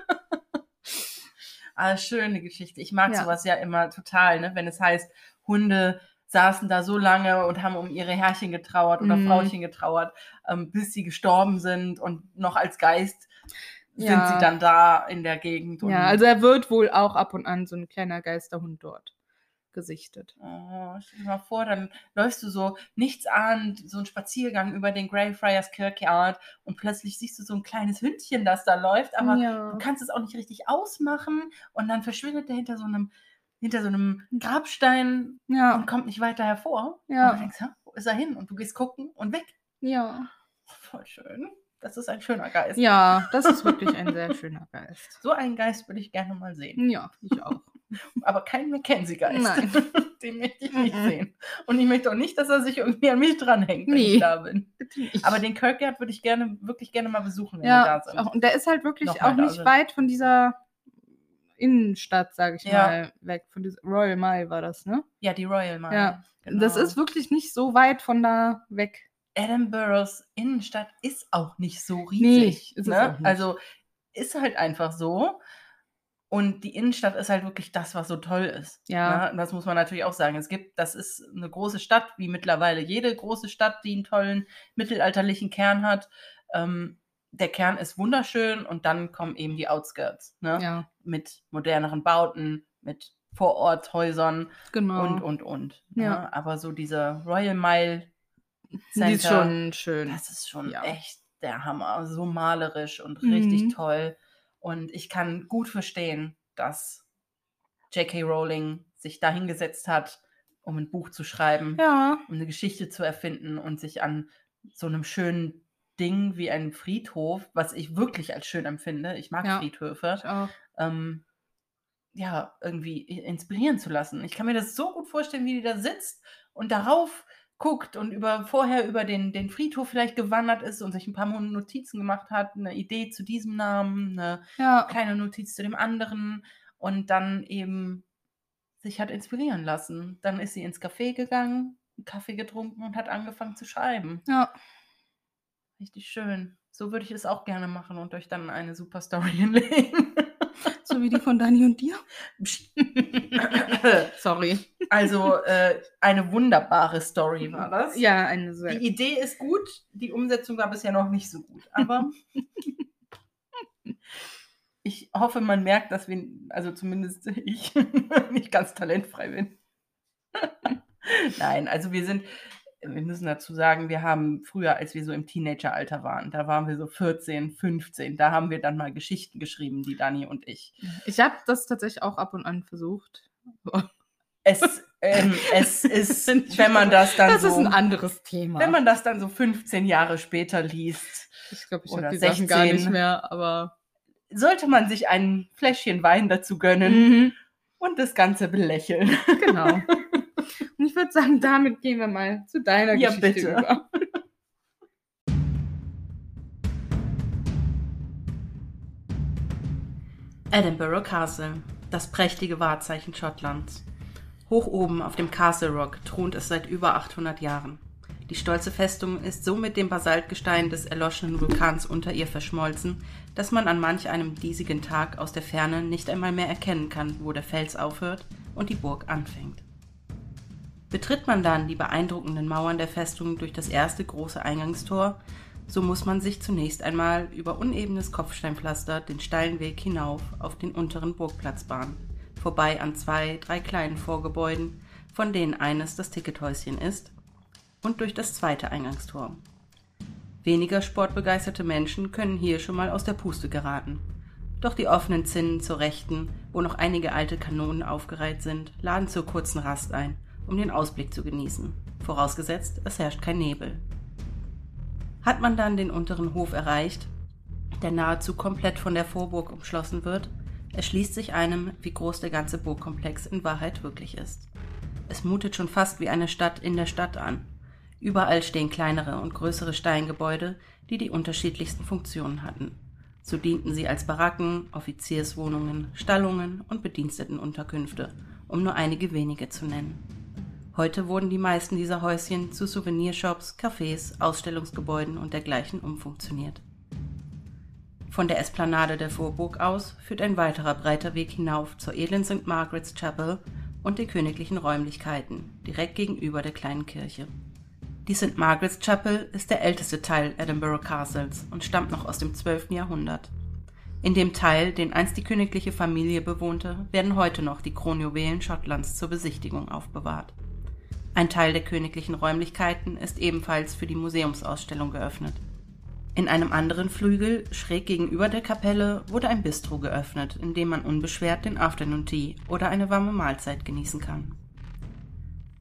Ah, schöne Geschichte. Ich mag Ja. sowas ja immer total, ne? wenn es heißt, Hunde saßen da so lange und haben um ihre Herrchen getrauert oder Mhm. Frauchen getrauert, ähm, bis sie gestorben sind und noch als Geist sind Ja. sie dann da in der Gegend. Ja, also er wird wohl auch ab und an so ein kleiner Geisterhund dort gesichtet. Oh, stell dir mal vor, dann läufst du so nichtsahnend, so einen Spaziergang über den Greyfriars Kirkyard und plötzlich siehst du so ein kleines Hündchen, das da läuft, aber ja. du kannst es auch nicht richtig ausmachen und dann verschwindet der hinter so einem, hinter so einem Grabstein ja, und kommt nicht weiter hervor. Ja. Und du denkst, "Hä, wo ist er hin? Und du gehst gucken und weg. ja. Voll schön. Das ist ein schöner Geist. Ja, das ist wirklich ein sehr schöner Geist. So einen Geist würde ich gerne mal sehen. Ja, ich auch. Aber keinen Mackenzie-Geist. Nein. Den möchte ich nicht Mhm. sehen. Und ich möchte auch nicht, dass er sich irgendwie an mich dranhängt, wenn Nee. ich da bin. Aber den Kirkyard würde ich gerne, wirklich gerne mal besuchen, wenn wir ja, da sind. auch, und der ist halt wirklich Nochmal auch nicht sind. weit von dieser Innenstadt, sage ich Ja. mal, weg. Von dieser Royal Mile war das, ne? Ja, die Royal Mile. Ja. Genau. Das ist wirklich nicht so weit von da weg. Edinburghs Innenstadt ist auch nicht so Nee, riesig. ist es ne? Also ist halt einfach so. Und die Innenstadt ist halt wirklich das, was so toll ist. Ja. Ne? Das muss man natürlich auch sagen. Es gibt, das ist eine große Stadt, wie mittlerweile jede große Stadt, die einen tollen mittelalterlichen Kern hat. Ähm, der Kern ist wunderschön und dann kommen eben die Outskirts. Ne? Ja, Mit moderneren Bauten, mit Vororthäusern genau. und, und, und. Ja. Ne? Aber so dieser Royal Mile Die ist Center, schon schön. das ist schon Ja. echt der Hammer. So malerisch und Mhm. richtig toll. Und ich kann gut verstehen, dass J.K. Rowling sich da hingesetzt hat, um ein Buch zu schreiben, Ja, um eine Geschichte zu erfinden und sich an so einem schönen Ding wie einem Friedhof, was ich wirklich als schön empfinde, ich mag Ja. Friedhöfe, ähm, ja, irgendwie inspirieren zu lassen. Ich kann mir das so gut vorstellen, wie die da sitzt und darauf guckt und über vorher über den, den Friedhof vielleicht gewandert ist und sich ein paar Notizen gemacht hat, eine Idee zu diesem Namen, eine Ja, kleine Notiz zu dem anderen und dann eben sich hat inspirieren lassen. Dann ist sie ins Café gegangen, einen Kaffee getrunken und hat angefangen zu schreiben. ja. Richtig schön. So würde ich es auch gerne machen und euch dann eine super Story hinlegen. Wie die von Dani und dir. Sorry. Also äh, eine wunderbare Story war das. Ja, eine sehr. Die Idee ist gut, die Umsetzung war bisher noch nicht so gut. Aber ich hoffe, man merkt, dass wir, also zumindest ich, nicht ganz talentfrei bin. Nein, also wir sind, wir müssen dazu sagen, wir haben früher, als wir so im Teenageralter waren, da waren wir so 14, 15, da haben wir dann mal Geschichten geschrieben, die Dani und ich. Ich habe das tatsächlich auch ab und an versucht. Es, ähm, es ist, wenn man das dann das so. ist ein anderes Thema. Wenn man das dann so 15 Jahre später liest, ich glaube, ich habe die Sachen gar 16. nicht mehr, aber. sollte man sich ein Fläschchen Wein dazu gönnen Mhm, und das Ganze belächeln. genau. Und ich würde sagen, damit gehen wir mal zu deiner Ja, Geschichte bitte. über. Edinburgh Castle, das prächtige Wahrzeichen Schottlands. Hoch oben auf dem Castle Rock thront es seit über 800 Jahren. Die stolze Festung ist so mit dem Basaltgestein des erloschenen Vulkans unter ihr verschmolzen, dass man an manch einem diesigen Tag aus der Ferne nicht einmal mehr erkennen kann, wo der Fels aufhört und die Burg anfängt. Betritt man dann die beeindruckenden Mauern der Festung durch das erste große Eingangstor, so muss man sich zunächst einmal über unebenes Kopfsteinpflaster den steilen Weg hinauf auf den unteren Burgplatz bahnen, vorbei an zwei, drei kleinen Vorgebäuden, von denen eines das Tickethäuschen ist, und durch das zweite Eingangstor. Weniger sportbegeisterte Menschen können hier schon mal aus der Puste geraten. Doch die offenen Zinnen zur Rechten, wo noch einige alte Kanonen aufgereiht sind, laden zur kurzen Rast ein, um den Ausblick zu genießen, vorausgesetzt es herrscht kein Nebel. Hat man dann den unteren Hof erreicht, der nahezu komplett von der Vorburg umschlossen wird, erschließt sich einem, wie groß der ganze Burgkomplex in Wahrheit wirklich ist. Es mutet schon fast wie eine Stadt in der Stadt an. Überall stehen kleinere und größere Steingebäude, die die unterschiedlichsten Funktionen hatten. So dienten sie als Baracken, Offizierswohnungen, Stallungen und Bedienstetenunterkünfte, um nur einige wenige zu nennen. Heute wurden die meisten dieser Häuschen zu Souvenirshops, Cafés, Ausstellungsgebäuden und dergleichen umfunktioniert. Von der Esplanade der Vorburg aus führt ein weiterer breiter Weg hinauf zur edlen St. Margaret's Chapel und den königlichen Räumlichkeiten, direkt gegenüber der kleinen Kirche. Die St. Margaret's Chapel ist der älteste Teil Edinburgh Castles und stammt noch aus dem 12. Jahrhundert. In dem Teil, den einst die königliche Familie bewohnte, werden heute noch die Kronjuwelen Schottlands zur Besichtigung aufbewahrt. Ein Teil der königlichen Räumlichkeiten ist ebenfalls für die Museumsausstellung geöffnet. In einem anderen Flügel, schräg gegenüber der Kapelle, wurde ein Bistro geöffnet, in dem man unbeschwert den Afternoon Tea oder eine warme Mahlzeit genießen kann.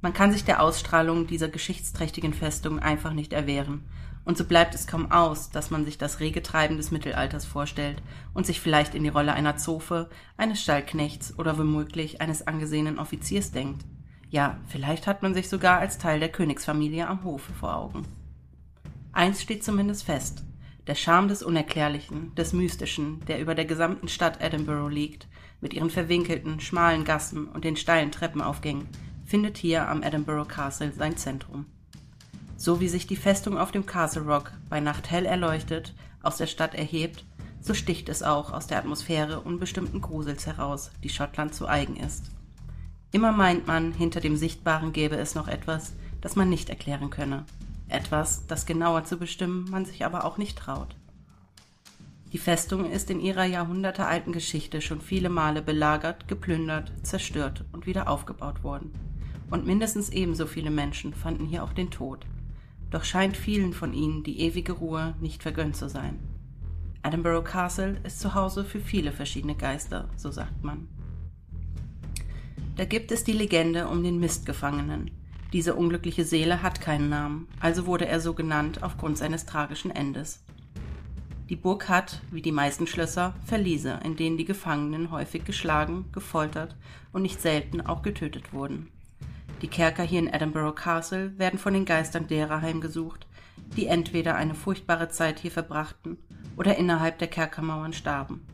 Man kann sich der Ausstrahlung dieser geschichtsträchtigen Festung einfach nicht erwehren, und so bleibt es kaum aus, dass man sich das rege Treiben des Mittelalters vorstellt und sich vielleicht in die Rolle einer Zofe, eines Stallknechts oder womöglich eines angesehenen Offiziers denkt. Ja, vielleicht hat man sich sogar als Teil der Königsfamilie am Hofe vor Augen. Eins steht zumindest fest. Der Charme des Unerklärlichen, des Mystischen, der über der gesamten Stadt Edinburgh liegt, mit ihren verwinkelten, schmalen Gassen und den steilen Treppenaufgängen, findet hier am Edinburgh Castle sein Zentrum. So wie sich die Festung auf dem Castle Rock bei Nacht hell erleuchtet aus der Stadt erhebt, so sticht es auch aus der Atmosphäre unbestimmten Grusels heraus, die Schottland zu eigen ist. Immer meint man, hinter dem Sichtbaren gäbe es noch etwas, das man nicht erklären könne. Etwas, das genauer zu bestimmen man sich aber auch nicht traut. Die Festung ist in ihrer jahrhundertealten Geschichte schon viele Male belagert, geplündert, zerstört und wieder aufgebaut worden. Und mindestens ebenso viele Menschen fanden hier auch den Tod. Doch scheint vielen von ihnen die ewige Ruhe nicht vergönnt zu sein. Edinburgh Castle ist zu Hause für viele verschiedene Geister, so sagt man. Da gibt es die Legende um den Mistgefangenen. Diese unglückliche Seele hat keinen Namen, also wurde er so genannt aufgrund seines tragischen Endes. Die Burg hat, wie die meisten Schlösser, Verliese, in denen die Gefangenen häufig geschlagen, gefoltert und nicht selten auch getötet wurden. Die Kerker hier in Edinburgh Castle werden von den Geistern derer heimgesucht, die entweder eine furchtbare Zeit hier verbrachten oder innerhalb der Kerkermauern starben.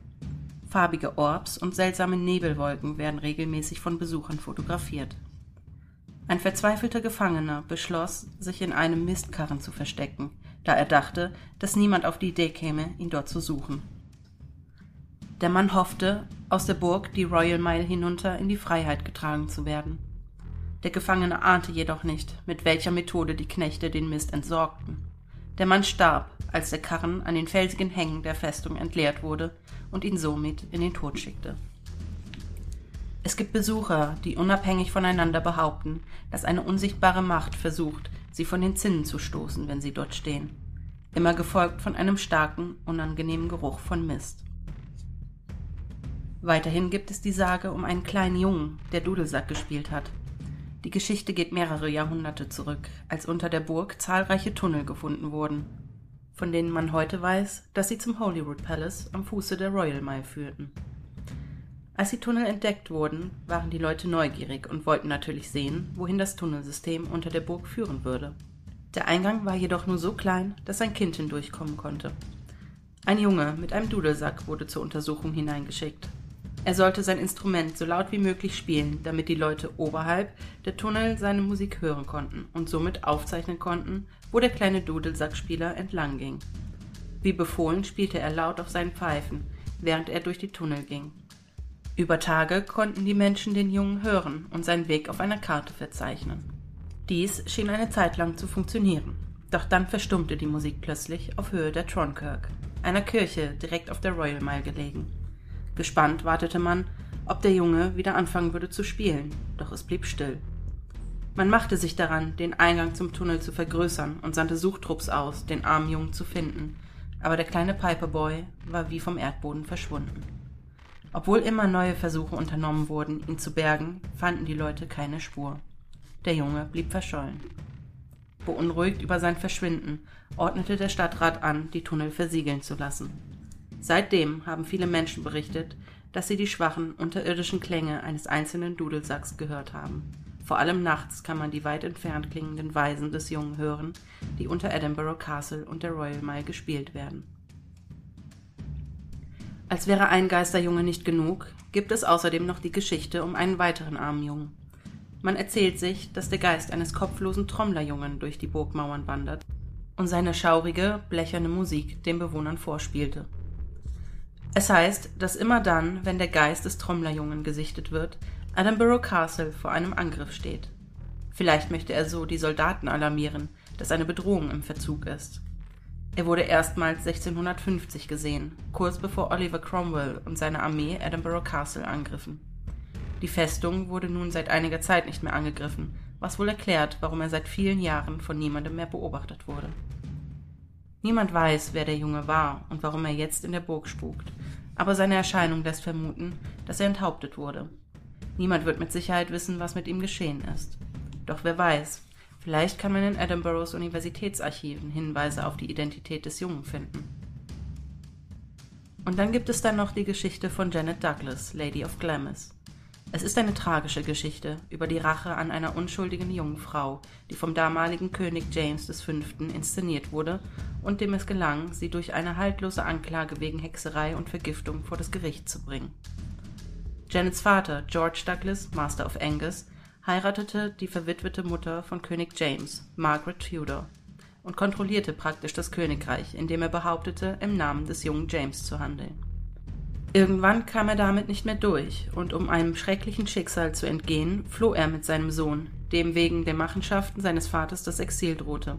Farbige Orbs und seltsame Nebelwolken werden regelmäßig von Besuchern fotografiert. Ein verzweifelter Gefangener beschloss, sich in einem Mistkarren zu verstecken, da er dachte, dass niemand auf die Idee käme, ihn dort zu suchen. Der Mann hoffte, aus der Burg die Royal Mile hinunter in die Freiheit getragen zu werden. Der Gefangene ahnte jedoch nicht, mit welcher Methode die Knechte den Mist entsorgten. Der Mann starb, als der Karren an den felsigen Hängen der Festung entleert wurde und ihn somit in den Tod schickte. Es gibt Besucher, die unabhängig voneinander behaupten, dass eine unsichtbare Macht versucht, sie von den Zinnen zu stoßen, wenn sie dort stehen, immer gefolgt von einem starken, unangenehmen Geruch von Mist. Weiterhin gibt es die Sage um einen kleinen Jungen, der Dudelsack gespielt hat. Die Geschichte geht mehrere Jahrhunderte zurück, als unter der Burg zahlreiche Tunnel gefunden wurden, von denen man heute weiß, dass sie zum Holyrood Palace am Fuße der Royal Mile führten. Als die Tunnel entdeckt wurden, waren die Leute neugierig und wollten natürlich sehen, wohin das Tunnelsystem unter der Burg führen würde. Der Eingang war jedoch nur so klein, dass ein Kind hindurchkommen konnte. Ein Junge mit einem Dudelsack wurde zur Untersuchung hineingeschickt, er sollte sein Instrument so laut wie möglich spielen, damit die Leute oberhalb der Tunnel seine Musik hören konnten und somit aufzeichnen konnten, wo der kleine Dudelsackspieler entlang ging. Wie befohlen spielte er laut auf seinen Pfeifen, während er durch die Tunnel ging. Über Tage konnten die Menschen den Jungen hören und seinen Weg auf einer Karte verzeichnen. Dies schien eine Zeit lang zu funktionieren, doch dann verstummte die Musik plötzlich auf Höhe der Tronkirk, einer Kirche direkt auf der Royal Mile gelegen. Gespannt wartete man, ob der Junge wieder anfangen würde zu spielen, doch es blieb still. Man machte sich daran, den Eingang zum Tunnel zu vergrößern und sandte Suchtrupps aus, den armen Jungen zu finden, aber der kleine Piperboy war wie vom Erdboden verschwunden. Obwohl immer neue Versuche unternommen wurden, ihn zu bergen, fanden die Leute keine Spur. Der Junge blieb verschollen. Beunruhigt über sein Verschwinden ordnete der Stadtrat an, die Tunnel versiegeln zu lassen. Seitdem haben viele Menschen berichtet, dass sie die schwachen, unterirdischen Klänge eines einzelnen Dudelsacks gehört haben. Vor allem nachts kann man die weit entfernt klingenden Weisen des Jungen hören, die unter Edinburgh Castle und der Royal Mile gespielt werden. Als wäre ein Geisterjunge nicht genug, gibt es außerdem noch die Geschichte um einen weiteren armen Jungen. Man erzählt sich, dass der Geist eines kopflosen Trommlerjungen durch die Burgmauern wandert und seine schaurige, blecherne Musik den Bewohnern vorspielte. Es heißt, dass immer dann, wenn der Geist des Trommlerjungen gesichtet wird, Edinburgh Castle vor einem Angriff steht. Vielleicht möchte er so die Soldaten alarmieren, dass eine Bedrohung im Verzug ist. Er wurde erstmals 1650 gesehen, kurz bevor Oliver Cromwell und seine Armee Edinburgh Castle angriffen. Die Festung wurde nun seit einiger Zeit nicht mehr angegriffen, was wohl erklärt, warum er seit vielen Jahren von niemandem mehr beobachtet wurde. Niemand weiß, wer der Junge war und warum er jetzt in der Burg spukt, aber seine Erscheinung lässt vermuten, dass er enthauptet wurde. Niemand wird mit Sicherheit wissen, was mit ihm geschehen ist. Doch wer weiß, vielleicht kann man in Edinburghs Universitätsarchiven Hinweise auf die Identität des Jungen finden. Und dann gibt es dann noch die Geschichte von Janet Douglas, Lady of Glamis. Es ist eine tragische Geschichte über die Rache an einer unschuldigen jungen Frau, die vom damaligen König James V. inszeniert wurde und dem es gelang, sie durch eine haltlose Anklage wegen Hexerei und Vergiftung vor das Gericht zu bringen. Janets Vater, George Douglas, Master of Angus, heiratete die verwitwete Mutter von König James, Margaret Tudor, und kontrollierte praktisch das Königreich, indem er behauptete, im Namen des jungen James zu handeln. Irgendwann kam er damit nicht mehr durch, und um einem schrecklichen Schicksal zu entgehen, floh er mit seinem Sohn, dem wegen der Machenschaften seines Vaters das Exil drohte.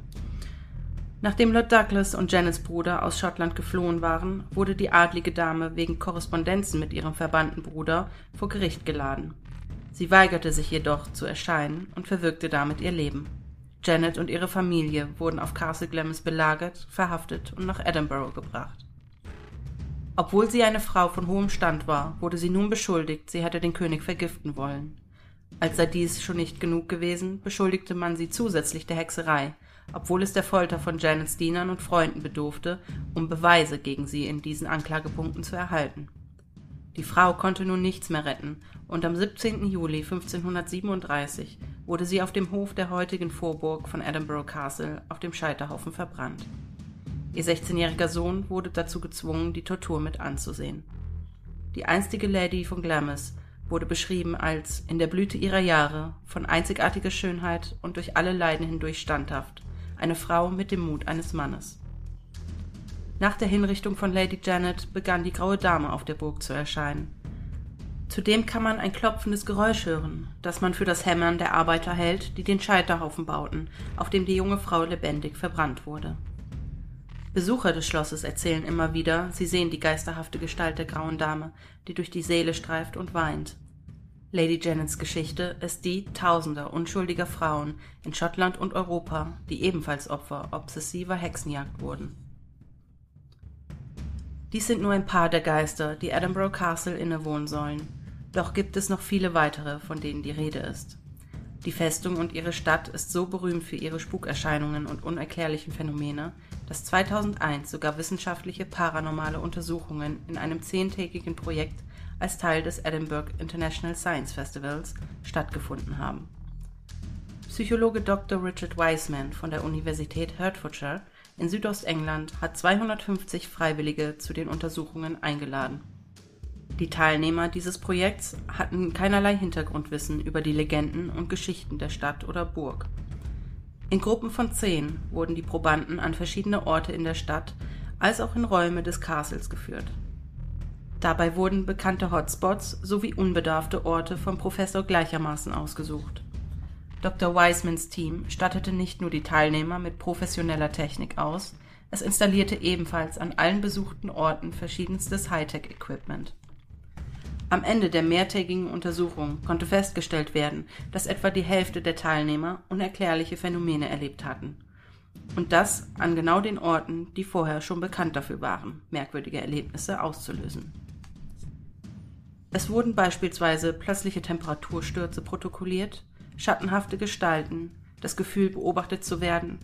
Nachdem Lord Douglas und Janets Bruder aus Schottland geflohen waren, wurde die adlige Dame wegen Korrespondenzen mit ihrem verbannten Bruder vor Gericht geladen. Sie weigerte sich jedoch zu erscheinen und verwirkte damit ihr Leben. Janet und ihre Familie wurden auf Castle Glamis belagert, verhaftet und nach Edinburgh gebracht. Obwohl sie eine Frau von hohem Stand war, wurde sie nun beschuldigt, sie hätte den König vergiften wollen. Als sei dies schon nicht genug gewesen, beschuldigte man sie zusätzlich der Hexerei, obwohl es der Folter von Janets Dienern und Freunden bedurfte, um Beweise gegen sie in diesen Anklagepunkten zu erhalten. Die Frau konnte nun nichts mehr retten, und am 17. Juli 1537 wurde sie auf dem Hof der heutigen Vorburg von Edinburgh Castle auf dem Scheiterhaufen verbrannt. Ihr 16-jähriger Sohn wurde dazu gezwungen, die Tortur mit anzusehen. Die einstige Lady von Glamis wurde beschrieben als in der Blüte ihrer Jahre, von einzigartiger Schönheit und durch alle Leiden hindurch standhaft, eine Frau mit dem Mut eines Mannes. Nach der Hinrichtung von Lady Janet begann die graue Dame auf der Burg zu erscheinen. Zudem kann man ein klopfendes Geräusch hören, das man für das Hämmern der Arbeiter hält, die den Scheiterhaufen bauten, auf dem die junge Frau lebendig verbrannt wurde. Besucher des Schlosses erzählen immer wieder, sie sehen die geisterhafte Gestalt der grauen Dame, die durch die Seele streift und weint. Lady Janets Geschichte ist die tausender unschuldiger Frauen in Schottland und Europa, die ebenfalls Opfer obsessiver Hexenjagd wurden. Dies sind nur ein paar der Geister, die Edinburgh Castle innewohnen sollen, doch gibt es noch viele weitere, von denen die Rede ist. Die Festung und ihre Stadt ist so berühmt für ihre Spukerscheinungen und unerklärlichen Phänomene, dass 2001 sogar wissenschaftliche paranormale Untersuchungen in einem zehntägigen Projekt als Teil des Edinburgh International Science Festivals stattgefunden haben. Psychologe Dr. Richard Wiseman von der Universität Hertfordshire in Südostengland hat 250 Freiwillige zu den Untersuchungen eingeladen. Die Teilnehmer dieses Projekts hatten keinerlei Hintergrundwissen über die Legenden und Geschichten der Stadt oder Burg. In Gruppen von zehn wurden die Probanden an verschiedene Orte in der Stadt als auch in Räume des Castles geführt. Dabei wurden bekannte Hotspots sowie unbedarfte Orte vom Professor gleichermaßen ausgesucht. Dr. Wisemans Team stattete nicht nur die Teilnehmer mit professioneller Technik aus, es installierte ebenfalls an allen besuchten Orten verschiedenstes Hightech-Equipment. Am Ende der mehrtägigen Untersuchung konnte festgestellt werden, dass etwa die Hälfte der Teilnehmer unerklärliche Phänomene erlebt hatten. Und das an genau den Orten, die vorher schon bekannt dafür waren, merkwürdige Erlebnisse auszulösen. Es wurden beispielsweise plötzliche Temperaturstürze protokolliert, schattenhafte Gestalten, das Gefühl beobachtet zu werden,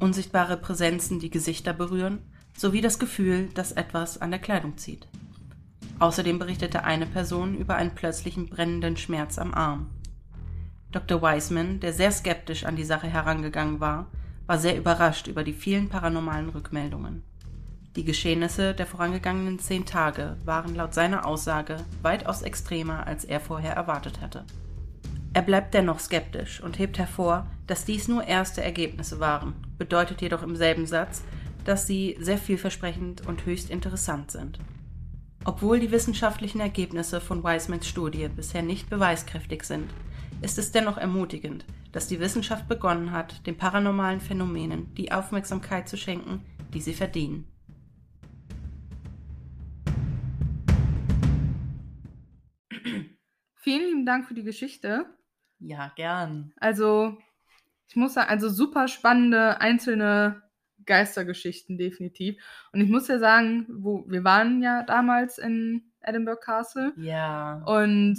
unsichtbare Präsenzen, die Gesichter berühren, sowie das Gefühl, dass etwas an der Kleidung zieht. Außerdem berichtete eine Person über einen plötzlichen brennenden Schmerz am Arm. Dr. Wiseman, der sehr skeptisch an die Sache herangegangen war, war sehr überrascht über die vielen paranormalen Rückmeldungen. Die Geschehnisse der vorangegangenen zehn Tage waren laut seiner Aussage weitaus extremer, als er vorher erwartet hatte. Er bleibt dennoch skeptisch und hebt hervor, dass dies nur erste Ergebnisse waren, bedeutet jedoch im selben Satz, dass sie sehr vielversprechend und höchst interessant sind. Obwohl die wissenschaftlichen Ergebnisse von Wisemans Studie bisher nicht beweiskräftig sind, ist es dennoch ermutigend, dass die Wissenschaft begonnen hat, den paranormalen Phänomenen die Aufmerksamkeit zu schenken, die sie verdienen. Vielen lieben Dank für die Geschichte. Ja, gern. Also, ich muss sagen, also super spannende einzelne Geistergeschichten definitiv. Und ich muss ja sagen, wo wir waren ja damals in Edinburgh Castle. Ja. Und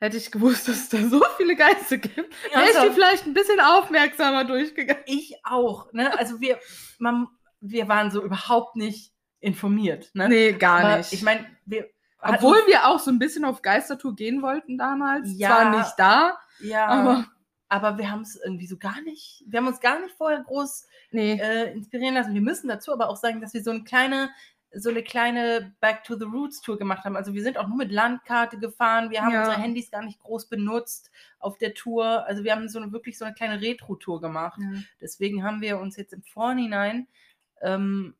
hätte ich gewusst, dass es da so viele Geister gibt, wäre ich also- die vielleicht ein bisschen aufmerksamer durchgegangen. Ich auch. Ne? Also wir, man, wir waren so überhaupt nicht informiert. Ne? Nee, gar Aber nicht. Ich meine, wir Obwohl wir auch so ein bisschen auf Geistertour gehen wollten damals. Ja. Zwar nicht da, ja, aber aber wir haben es irgendwie so gar nicht, wir haben uns gar nicht vorher groß nee. äh, inspirieren lassen. Wir müssen dazu aber auch sagen, dass wir so eine kleine, so eine kleine Back to the Roots Tour gemacht haben. Also wir sind auch nur mit Landkarte gefahren. Wir haben Ja. unsere Handys gar nicht groß benutzt auf der Tour. Also wir haben so eine wirklich so eine kleine Retro-Tour gemacht. Ja. Deswegen haben wir uns jetzt im Vorhinein ähm,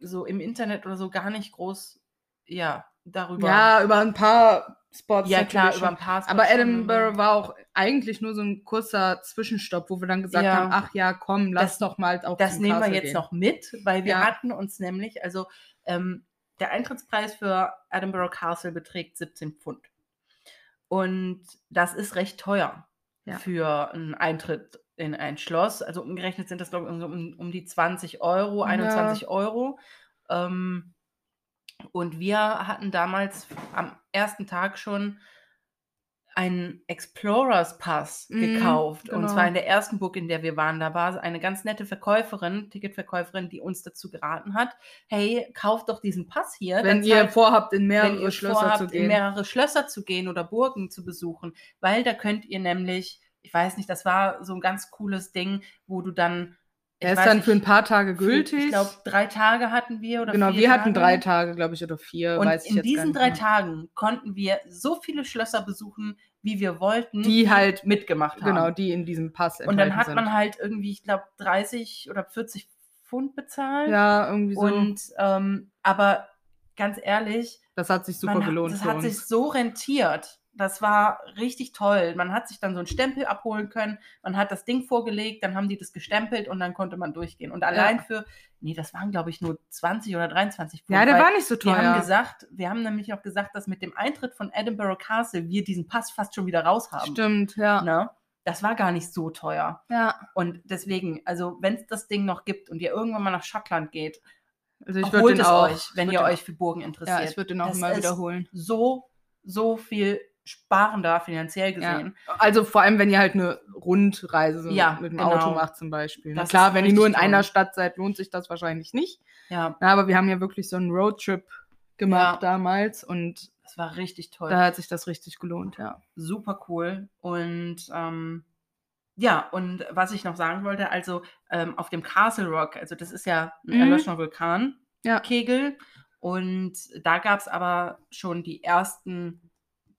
so im Internet oder so gar nicht groß, ja, darüber. Ja, über ein paar Spots. ja klar, über ein paar Spots Aber Edinburgh war auch eigentlich nur so ein kurzer Zwischenstopp, wo wir dann gesagt Ja. haben, ach ja, komm, lass Das- doch mal auch Das nehmen wir jetzt gehen. noch mit, weil wir Ja. hatten uns nämlich, also ähm, der Eintrittspreis für Edinburgh Castle beträgt 17 Pfund. Und das ist recht teuer Ja. für einen Eintritt in ein Schloss. Also umgerechnet sind das, glaube ich, um, um die 20 Euro, 21 Euro. Ähm, und wir hatten damals am ersten Tag schon einen Explorers Pass Mhm, gekauft. Und genau. zwar in der ersten Burg, in der wir waren. Da war eine ganz nette Verkäuferin, Ticketverkäuferin, die uns dazu geraten hat, hey, kauft doch diesen Pass hier. Wenn ihr zahlt- vorhabt, in mehrere wenn ihr Schlösser vorhabt, zu in gehen. mehrere Schlösser zu gehen oder Burgen zu besuchen, weil da könnt ihr nämlich, ich weiß nicht, das war so ein ganz cooles Ding, wo du dann Er ist dann für ein paar Tage gültig. Ich glaube, drei Tage hatten wir oder genau, vier wir hatten Tage. drei Tage, glaube ich, oder vier. Und weiß ich in diesen drei. Tagen konnten wir so viele Schlösser besuchen, wie wir wollten, Die halt- mitgemacht haben. Genau, die in diesem Pass Und dann hat sind. man halt irgendwie, ich glaube, 30 oder 40 Pfund bezahlt. Ja, irgendwie so. Und ähm, aber ganz ehrlich, das hat sich super man, hat- gelohnt das hat sich so rentiert, Das war richtig toll. Man hat sich dann so einen Stempel abholen können. Man hat das Ding vorgelegt, dann haben die das gestempelt und dann konnte man durchgehen. Und allein für, nee, das waren glaube ich nur 20 oder 23 Ja, der war nicht so wir teuer. haben gesagt, wir haben nämlich auch gesagt, dass mit dem Eintritt von Edinburgh Castle wir diesen Pass fast schon wieder raus haben. Stimmt, ja. Ne? Das war gar nicht so teuer. Ja. Und deswegen, also wenn es das Ding noch gibt und ihr irgendwann mal nach Schottland geht, Also ich holt es auch. euch, wenn ihr euch für Burgen interessiert. Ja, ich würde den auch Das mal wiederholen. So, so viel sparender finanziell gesehen. Ja. Also vor allem, wenn ihr halt eine Rundreise Ja, mit dem genau. Auto macht zum Beispiel. Das klar, wenn ihr nur in richtig einer toll. Stadt seid, lohnt sich das wahrscheinlich nicht. Ja, Na, aber wir haben ja wirklich so einen Roadtrip gemacht Ja. damals und das war richtig toll. da hat sich das richtig gelohnt, ja. Super cool. Und ähm, ja, und was ich noch sagen wollte, also ähm, auf dem Castle Rock, also das ist ja ein Mhm. erloschener Vulkan. Kegel. Und da gab es aber schon die ersten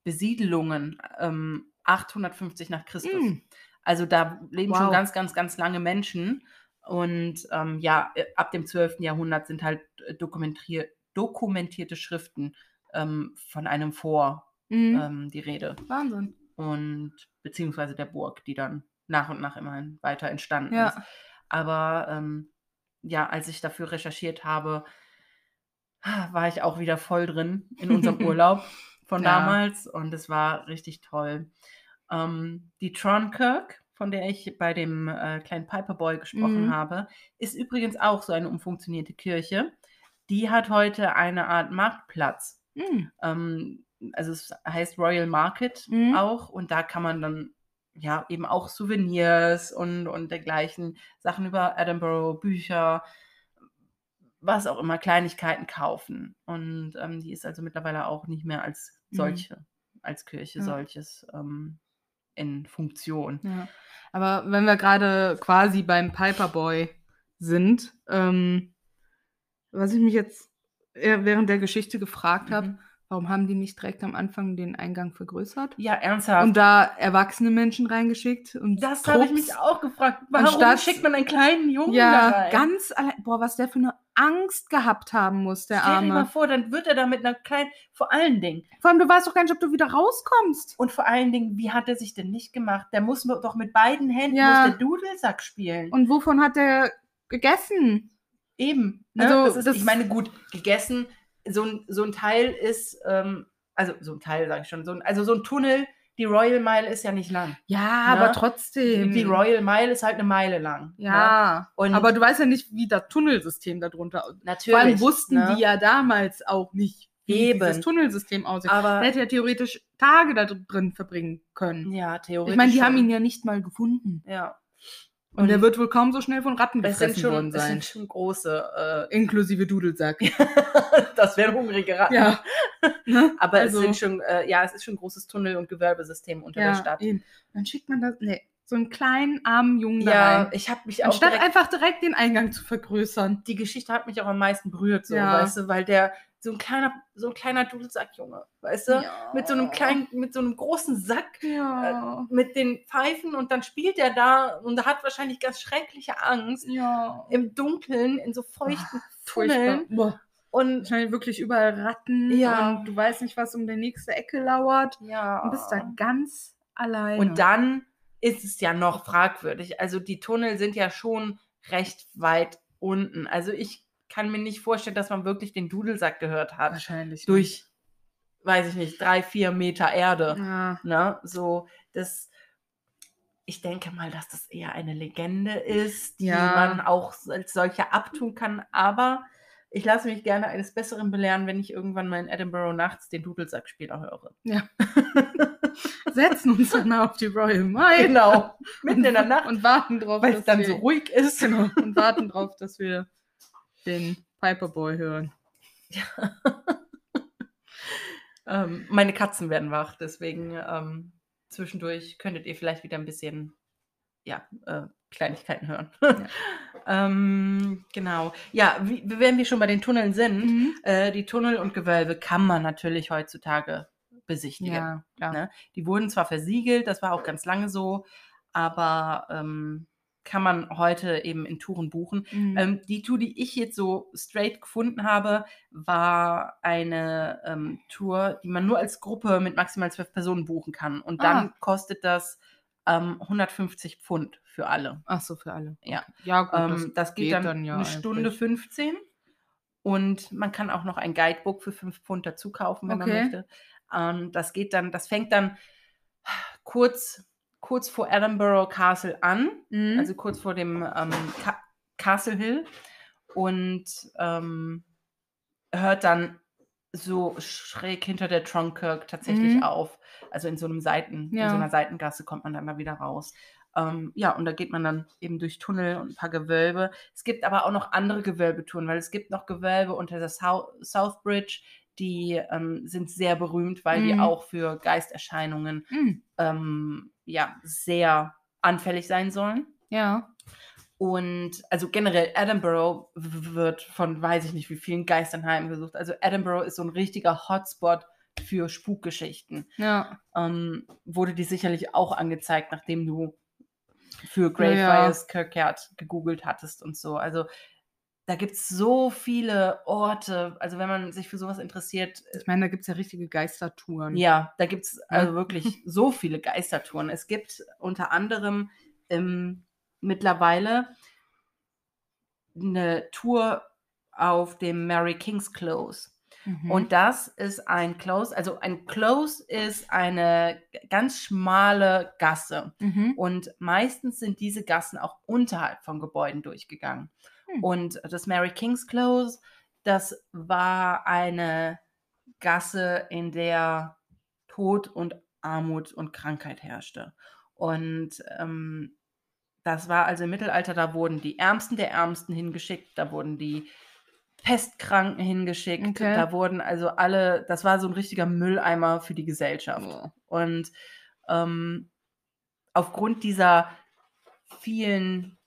Besiedelungen, ähm, 850 nach Christus. Mm. Also da leben schon Wow. ganz, ganz, ganz lange Menschen. Und ähm, ja, äh, ab dem 12. Jahrhundert sind halt äh, dokumentier dokumentierte Schriften ähm, von einem Fort Mhm. ähm, die Rede. Wahnsinn. Und beziehungsweise der Burg, die dann nach und nach immerhin weiter entstanden Ja. ist. Aber ähm, ja, als ich dafür recherchiert habe, war ich auch wieder voll drin in unserem Urlaub von Ja. damals und es war richtig toll. Ähm, die Tronkirk, von der ich bei dem äh, kleinen Piperboy gesprochen Mhm. habe, ist übrigens auch so eine umfunktionierte Kirche. Die hat heute eine Art Marktplatz. Mhm. Ähm, also es heißt Royal Market Mhm. auch und da kann man dann ja eben auch Souvenirs und, und dergleichen Sachen über Edinburgh, Bücher, was auch immer, Kleinigkeiten kaufen. Und ähm, die ist also mittlerweile auch nicht mehr als Mhm. solche, als Kirche Ja. solches ähm, in Funktion. Ja. Aber wenn wir gerade quasi beim Piperboy sind, ähm, was ich mich jetzt eher während der Geschichte gefragt habe, Mhm. Warum haben die nicht direkt am Anfang den Eingang vergrößert? Ja, ernsthaft. Und da erwachsene Menschen reingeschickt und das habe ich mich auch gefragt. Warum Anstatt- schickt man einen kleinen Jungen da Ja, rein? ganz allein. Boah, was der für eine Angst gehabt haben muss, der Stell dir mal Arme. vor, dann wird er da mit einer kleinen, vor allen Dingen, Vor allem, du weißt doch gar nicht, ob du wieder rauskommst. und vor allen Dingen, wie hat er sich denn nicht gemacht? Der muss doch mit beiden Händen Ja. muss der Dudelsack spielen. Und wovon hat der gegessen? Eben. Ne? Also, das ist, das- ich meine, gut, gegessen, so ein, so ein Teil ist, ähm, also so ein Teil sage ich schon, so ein, also so ein Tunnel, die Royal Mile ist ja nicht lang. Ja, Ne? aber trotzdem. Die Royal Mile ist halt eine Meile lang. Ne? Ja, Und- aber du weißt ja nicht, wie das Tunnelsystem darunter aussieht. Natürlich. Vor allem wussten ne? die ja damals auch nicht, wie Eben. dieses Tunnelsystem aussieht. Aber Der hätte ja theoretisch Tage da drin verbringen können. ja, theoretisch. Ich meine, die schon. haben ihn ja nicht mal gefunden. Ja. Und, er wird wohl kaum so schnell von Ratten gefressen schon, worden sein. sind schon große. Inklusive Dudelsack. Äh, das wären hungrige Ratten. ja. Ne? Aber Also- es sind schon, äh, ja, es ist schon ein großes Tunnel- und Gewerbesystem unter der ja, Stadt. eben. Dann schickt man das, nee, so einen kleinen, armen Jungen da Ja, rein. ich habe mich auch Anstatt direkt, einfach direkt den Eingang zu vergrößern. die Geschichte hat mich auch am meisten berührt, so, Ja. weißt du, weil der so ein kleiner, so ein kleiner Dudelsackjunge, weißt du, mit so einem kleinen, mit so einem großen Sack, Ja. mit den Pfeifen und dann spielt er da und hat wahrscheinlich ganz schreckliche Angst ja. im Dunkeln in so feuchten Furchtbar. Tunneln Boah. und Wahrscheinlich wirklich überall Ratten Ja. und du weißt nicht, was um die nächste Ecke lauert ja und bist da ganz alleine. Und dann ist es ja noch fragwürdig. Also die Tunnel sind ja schon recht weit unten. Also ich kann mir nicht vorstellen, dass man wirklich den Dudelsack gehört hat. wahrscheinlich Durch, weiß ich nicht, drei, vier Meter Erde. Ja. Ne? So, das. Ich denke mal, dass das eher eine Legende ist, die Ja. man auch als solche abtun kann. Aber ich lasse mich gerne eines Besseren belehren, wenn ich irgendwann mal in Edinburgh nachts den Dudelsackspieler höre. Setzen uns dann mal auf die Royal Mile. genau. Mitten in der Nacht. Und warten drauf, weil dass es dann wir, so ruhig ist. genau, und warten drauf, dass wir den Piperboy hören. Ähm, meine Katzen werden wach, deswegen ähm, zwischendurch könntet ihr vielleicht wieder ein bisschen ja, äh, Kleinigkeiten hören. ähm, genau. Ja, wie, wenn wir schon bei den Tunneln sind, Mhm. äh, die Tunnel und Gewölbe kann man natürlich heutzutage besichtigen. Ja. Ne? Die wurden zwar versiegelt, das war auch ganz lange so, aber ähm, kann man heute eben in Touren buchen. Mhm. Ähm, die Tour, die ich jetzt so straight gefunden habe, war eine ähm, Tour, die man nur als Gruppe mit maximal zwölf Personen buchen kann. Und dann Ah. kostet das ähm, 150 Pfund für alle. Ach so, für alle. Ja. Ja, gut. Ähm, das, geht, dann, ja eine Stunde eigentlich. 15. Und man kann auch noch ein Guidebook für 5 Pfund dazu kaufen, wenn Okay. man möchte. Ähm, das geht dann, das fängt dann kurz, kurz vor Edinburgh Castle an, Mhm. also kurz vor dem ähm, Ca Castle Hill und ähm, hört dann so schräg hinter der Tronkirk tatsächlich Mhm. auf. Also in so einem Seiten, in Ja. so einer Seitengasse kommt man dann da wieder raus. Ähm, ja, und da geht man dann eben durch Tunnel und ein paar Gewölbe. Es gibt aber auch noch andere Gewölbetouren, weil es gibt noch Gewölbe unter der South, South Bridge, die ähm, sind sehr berühmt, weil die Mhm. auch für Geisterscheinungen Mhm. ähm, ja, sehr anfällig sein sollen. Ja. Und also generell Edinburgh wird von weiß ich nicht wie vielen Geistern heimgesucht. Also Edinburgh ist so ein richtiger Hotspot für Spukgeschichten. Ja. Ähm, wurde die sicherlich auch angezeigt, nachdem du für Ja. Greyfriars Kirkyard gegoogelt hattest und so. Also da gibt es so viele Orte. Also wenn man sich für sowas interessiert, Ich meine, da gibt es ja richtige Geistertouren. ja, da gibt es also Ja. wirklich so viele Geistertouren. Es gibt unter anderem ähm, mittlerweile eine Tour auf dem Mary King's Close. Mhm. Und das ist ein Close, also ein Close ist eine ganz schmale Gasse. Mhm. Und meistens sind diese Gassen auch unterhalb von Gebäuden durchgegangen. Hm. Und das Mary King's Close, das war eine Gasse, in der Tod und Armut und Krankheit herrschte. Und ähm, das war also im Mittelalter, da wurden die Ärmsten der Ärmsten hingeschickt, da wurden die Pestkranken hingeschickt, Okay. da wurden also alle, das war so ein richtiger Mülleimer für die Gesellschaft. Und ähm, aufgrund dieser vielen,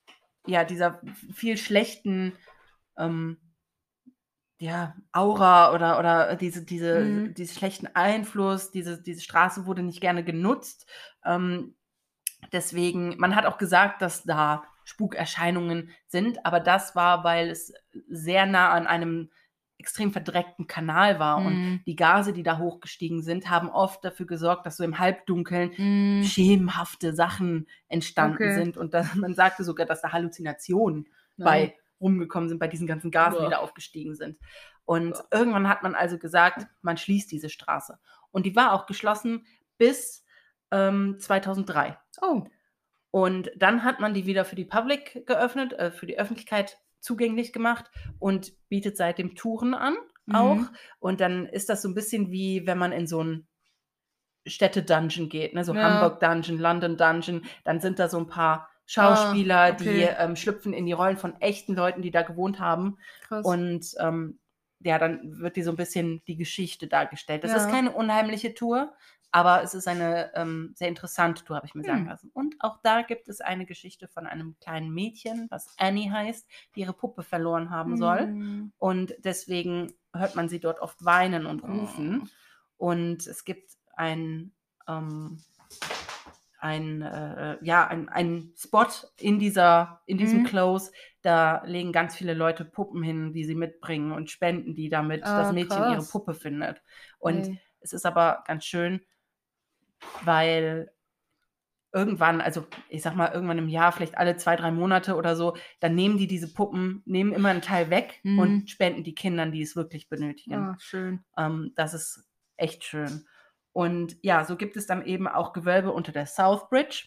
ja, dieser viel schlechten, ähm, ja, Aura oder, oder diese, diese, Mhm. diesen schlechten Einfluss, diese, diese Straße wurde nicht gerne genutzt. Ähm, deswegen, man hat auch gesagt, dass da Spukerscheinungen sind, aber das war, weil es sehr nah an einem extrem verdreckten Kanal war und Mhm. die Gase, die da hochgestiegen sind, haben oft dafür gesorgt, dass so im Halbdunkeln Mhm. schemenhafte Sachen entstanden Okay. sind und da, man sagte sogar, dass da Halluzinationen Ja. bei rumgekommen sind bei diesen ganzen Gasen, Boah. die da aufgestiegen sind. Und Boah. irgendwann hat man also gesagt, man schließt diese Straße. Und die war auch geschlossen bis ähm, 2003. Oh. Und dann hat man die wieder für die Public geöffnet, äh, für die Öffentlichkeit zugänglich gemacht und bietet seitdem Touren an auch. Mhm. Und dann ist das so ein bisschen wie, wenn man in so ein Städte-Dungeon geht, ne? so Ja. Hamburg-Dungeon, London-Dungeon. Dann sind da so ein paar Schauspieler, Ah, die okay. ähm, schlüpfen in die Rollen von echten Leuten, die da gewohnt haben. Krass. Und ähm, ja, dann wird die so ein bisschen die Geschichte dargestellt. Das ist Ja. keine unheimliche Tour, aber es ist eine ähm, sehr interessante Tour, habe ich mir sagen Hm. lassen. Und auch da gibt es eine Geschichte von einem kleinen Mädchen, was Annie heißt, die ihre Puppe verloren haben soll. Mhm. Und deswegen hört man sie dort oft weinen und rufen. Oh. Und es gibt ein, ähm, ein, äh, ja, ein, ein Spot in, dieser, in diesem Mhm. Close, da legen ganz viele Leute Puppen hin, die sie mitbringen und spenden die, damit Ah, das Mädchen ihre krass. Puppe findet. Und Ey. es ist aber ganz schön, weil irgendwann, also ich sag mal, irgendwann im Jahr, vielleicht alle zwei, drei Monate oder so, dann nehmen die diese Puppen, nehmen immer einen Teil weg Mhm. und spenden die Kindern, die es wirklich benötigen. Ah, schön. Ähm, das ist echt schön. Und ja, so gibt es dann eben auch Gewölbe unter der South Bridge,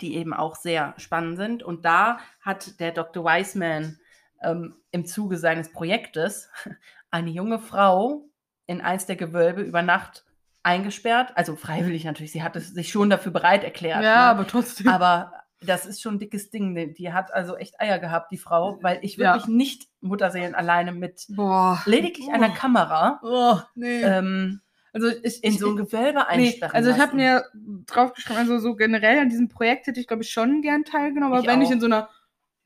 die eben auch sehr spannend sind. Und da hat der Dr. Wiseman ähm, im Zuge seines Projektes eine junge Frau in eins der Gewölbe über Nacht eingesperrt. Also freiwillig natürlich. Sie hat es sich schon dafür bereit erklärt. Ja, ne? aber trotzdem. Aber das ist schon ein dickes Ding. Die- Die hat also echt Eier gehabt, die Frau, weil ich Ja. wirklich nicht Mutterseelen alleine mit Boah. lediglich einer Oh. Kamera Oh, nee. ähm, also ich, in ich, so ein Gewölbe Nee, einsperren also ich habe mir draufgeschrieben, also so generell an diesem Projekt hätte ich, glaube ich, schon gern teilgenommen, aber Ich wenn ich auch. in so einer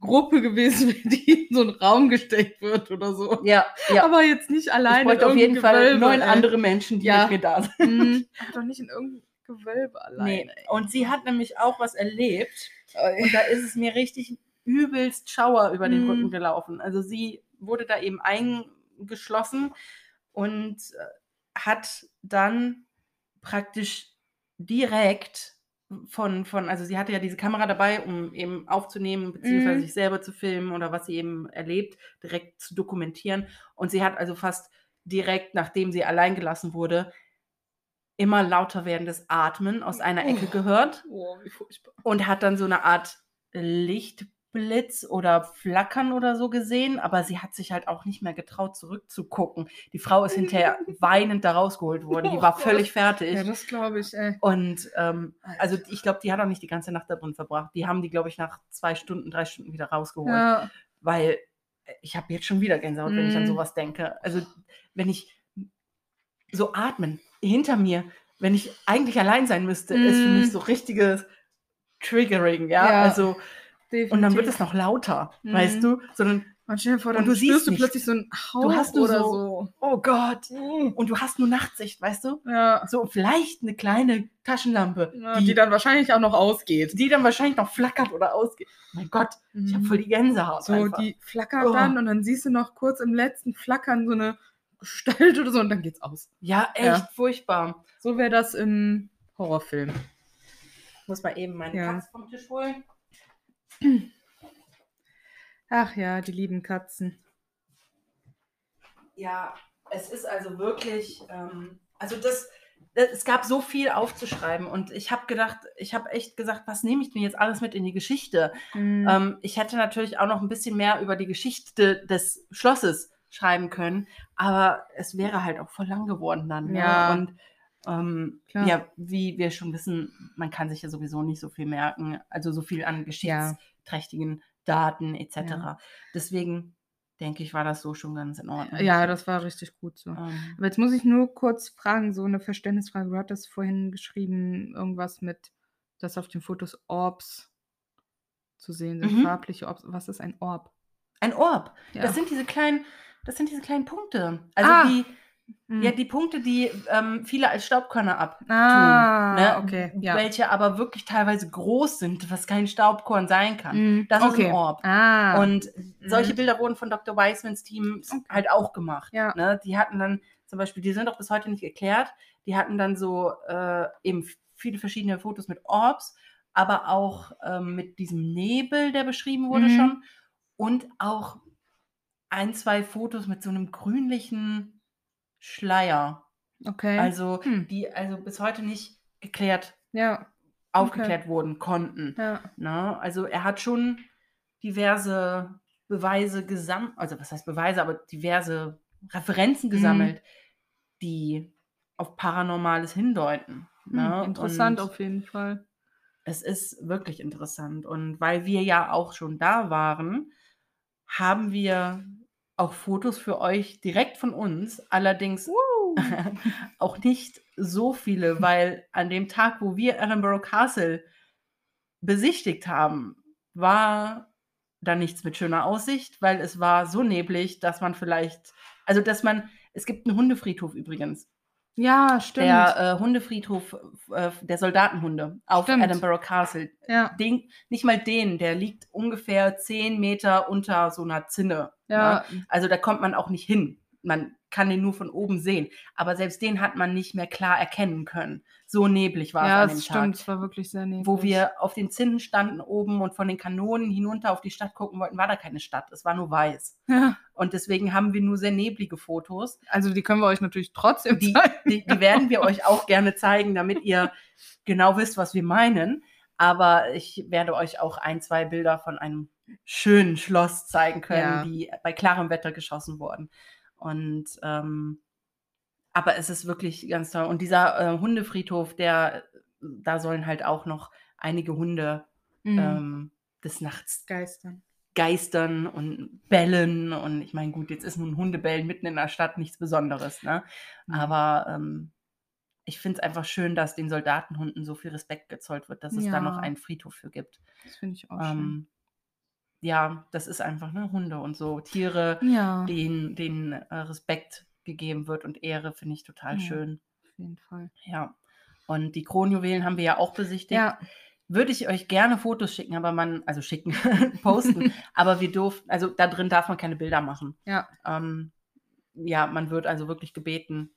Gruppe gewesen wäre, die in so einen Raum gesteckt wird oder so. Ja, ja. Aber jetzt nicht ich alleine. bräuchte in auf jeden irgendeinem Fall Gewölbe, neun ey. andere Menschen, die Ja. mit mir da sind. Mhm. Aber doch nicht in irgendeinem Gewölbe allein. Nee. Und sie hat nämlich auch was erlebt. Und da ist es mir richtig übelst Schauer über den Mhm. Rücken gelaufen. Also sie wurde da eben eingeschlossen und äh, hat dann praktisch direkt von, von, also sie hatte ja diese Kamera dabei, um eben aufzunehmen, beziehungsweise Mhm. sich selber zu filmen oder was sie eben erlebt, direkt zu dokumentieren. Und sie hat also fast direkt, nachdem sie allein gelassen wurde, immer lauter werdendes Atmen aus einer Ecke Oh. gehört Oh, wie furchtbar. und hat dann so eine Art Lichtblitz oder Flackern oder so gesehen, aber sie hat sich halt auch nicht mehr getraut, zurückzugucken. Die Frau ist hinterher weinend da rausgeholt worden. Die Oh war Gott. völlig fertig. Ja, das glaube ich, ey. und ähm, also ich glaube, die hat auch nicht die ganze Nacht da drin verbracht. Die haben die, glaube ich, nach zwei Stunden, drei Stunden wieder rausgeholt. Ja. Weil ich habe jetzt schon wieder Gänsehaut, wenn ich an Mm. sowas denke. Also wenn ich so atmen hinter mir, wenn ich eigentlich allein sein müsste, ist für Mm. mich so richtiges Triggering, ja. Ja, Also und dann wird definitiv. es noch lauter, Mhm. weißt du? Sondern, Man stell dir vor, und dann du siehst spürst du plötzlich so einen Hauch hast nur oder so- so. oh Gott. Und du hast nur Nachtsicht, weißt du? Ja. So vielleicht eine kleine Taschenlampe, ja. die, Die dann wahrscheinlich auch noch ausgeht. die dann wahrscheinlich noch flackert oder ausgeht. Mein Gott, ich habe Mhm. voll die Gänsehaut. So, einfach. die flackert Oh. dann und dann siehst du noch kurz im letzten Flackern so eine Gestalt oder so und dann geht's aus. ja, echt Ja. furchtbar. So wäre das im Horrorfilm. Ich muss mal eben meine Ja. Katze vom Tisch holen. Ach ja, die lieben Katzen. Ja, es ist also wirklich, ähm, also das, das, es gab so viel aufzuschreiben und ich habe gedacht, ich habe echt gesagt, was nehme ich denn jetzt alles mit in die Geschichte? Mhm. Ähm, ich hätte natürlich auch noch ein bisschen mehr über die Geschichte des Schlosses schreiben können, aber es wäre halt auch voll lang geworden dann. Ne? Ja. Und ähm, ja, wie wir schon wissen, man kann sich ja sowieso nicht so viel merken, also so viel an geschichtsträchtigen Daten etc. Ja. Deswegen denke ich, war das so schon ganz in Ordnung. ja, das war richtig gut so. Ähm, Aber jetzt muss ich nur kurz fragen, so eine Verständnisfrage. Du hattest vorhin geschrieben, irgendwas mit, dass auf den Fotos Orbs zu sehen sind, Mhm. farbliche Orbs. Was ist ein Orb? ein Orb. Ja. Das sind diese kleinen, das sind diese kleinen Punkte. Also Ah. die, Hm. ja, die Punkte, die ähm, viele als Staubkörner ab. ah, ne? okay. Ja. welche aber wirklich teilweise groß sind, was kein Staubkorn sein kann. Hm, Das ist okay. ein Orb. Ah. Und solche Mhm. Bilder wurden von Dr. Weismans Team Okay. halt auch gemacht. Ja. Ne? Die hatten dann zum Beispiel, die sind auch bis heute nicht geklärt, die hatten dann so äh, eben viele verschiedene Fotos mit Orbs, aber auch ähm, mit diesem Nebel, der beschrieben wurde Mhm. schon. Und auch ein, zwei Fotos mit so einem grünlichen Schleier. okay. Also, Hm. die also bis heute nicht geklärt ja, aufgeklärt wurden konnten. ja. Ne? Also er hat schon diverse Beweise gesammelt, also was heißt Beweise, aber diverse Referenzen gesammelt, die auf Paranormales hindeuten. Ne? Hm, interessant Und auf jeden Fall. Es ist wirklich interessant. Und weil wir ja auch schon da waren, haben wir auch Fotos für euch direkt von uns. Allerdings auch nicht so viele, weil an dem Tag, wo wir Edinburgh Castle besichtigt haben, war da nichts mit schöner Aussicht, weil es war so neblig, dass man vielleicht, also dass man, es gibt einen Hundefriedhof übrigens, Ja, stimmt. der äh, Hundefriedhof äh, der Soldatenhunde auf Stimmt. Edinburgh Castle. ja, Den, nicht mal den, der liegt ungefähr zehn Meter unter so einer Zinne. ja, Ne? Also da kommt man auch nicht hin. Man kann den nur von oben sehen. Aber selbst den hat man nicht mehr klar erkennen können. So neblig war ja, es an dem es Tag. stimmt. Es war wirklich sehr neblig. Wo wir auf den Zinnen standen oben und von den Kanonen hinunter auf die Stadt gucken wollten, war da keine Stadt. Es war nur weiß. Ja, Und deswegen haben wir nur sehr neblige Fotos. also die können wir euch natürlich trotzdem Die, zeigen. die, die werden wir euch auch gerne zeigen, damit ihr genau wisst, was wir meinen. Aber ich werde euch auch ein, zwei Bilder von einem schönen Schloss zeigen können, Ja. die bei klarem Wetter geschossen wurden. Und ähm, aber es ist wirklich ganz toll. Und dieser äh, Hundefriedhof, der, da sollen halt auch noch einige Hunde Mhm. ähm, des Nachts Geistern. geistern und bellen. Und ich meine, gut, jetzt ist nun Hundebellen mitten in der Stadt nichts Besonderes, ne? Mhm. Aber ähm, ich finde es einfach schön, dass den Soldatenhunden so viel Respekt gezollt wird, dass es da noch einen Friedhof für gibt. Das finde ich auch schön. Ja, das ist einfach, ne, Hunde und so. Tiere, Ja, denen, denen äh, Respekt gegeben wird und Ehre, finde ich total Ja. schön. auf jeden Fall. Ja. Und die Kronjuwelen haben wir ja auch besichtigt. Ja. Würde ich euch gerne Fotos schicken, aber man, also schicken, posten, aber wir durften, also da drin darf man keine Bilder machen. Ja. Ähm, ja, man wird also wirklich gebeten,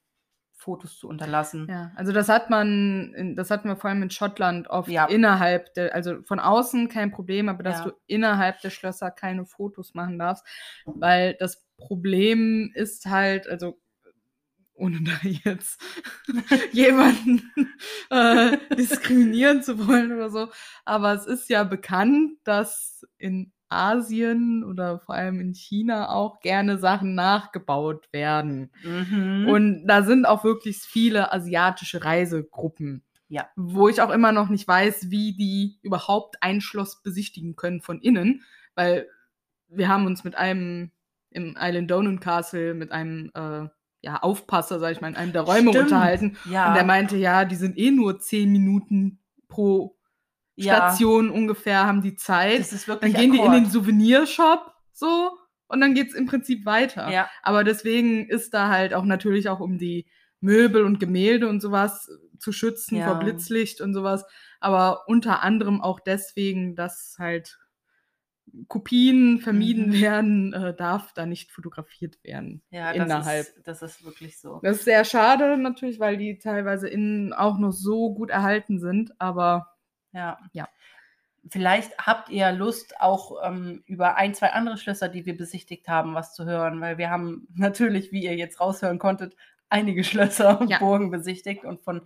Fotos zu unterlassen. Ja, also das hat man, das hatten wir vor allem in Schottland oft Ja. innerhalb der, also von außen kein Problem, aber dass Ja. du innerhalb der Schlösser keine Fotos machen darfst, weil das Problem ist halt, also ohne da jetzt jemanden äh, diskriminieren zu wollen oder so, aber es ist ja bekannt, dass in Asien oder vor allem in China auch gerne Sachen nachgebaut werden. Mhm. Und da sind auch wirklich viele asiatische Reisegruppen. Ja. Wo ich auch immer noch nicht weiß, wie die überhaupt ein Schloss besichtigen können von innen, weil wir haben uns mit einem im Island Donan Castle mit einem äh, ja, Aufpasser, sag ich mal, in einem der Räume Stimmt. unterhalten. ja, Und der meinte, ja, die sind eh nur zehn Minuten pro ja, Station ungefähr, haben die Zeit. das ist Dann wirklich gehen die in Akkord. den Souvenirshop so und dann geht's im Prinzip weiter. Ja, Aber deswegen ist da halt auch natürlich auch um die Möbel und Gemälde und sowas zu schützen Ja. vor Blitzlicht und sowas. Aber unter anderem auch deswegen, dass halt Kopien vermieden Mhm. werden, äh, darf da nicht fotografiert werden. ja, innerhalb. Das ist, das ist wirklich so. Das ist sehr schade natürlich, weil die teilweise innen auch noch so gut erhalten sind. Aber Ja. Ja. Vielleicht habt ihr Lust, auch ähm, über ein, zwei andere Schlösser, die wir besichtigt haben, was zu hören, weil wir haben natürlich, wie ihr jetzt raushören konntet, einige Schlösser und Ja. Burgen besichtigt und von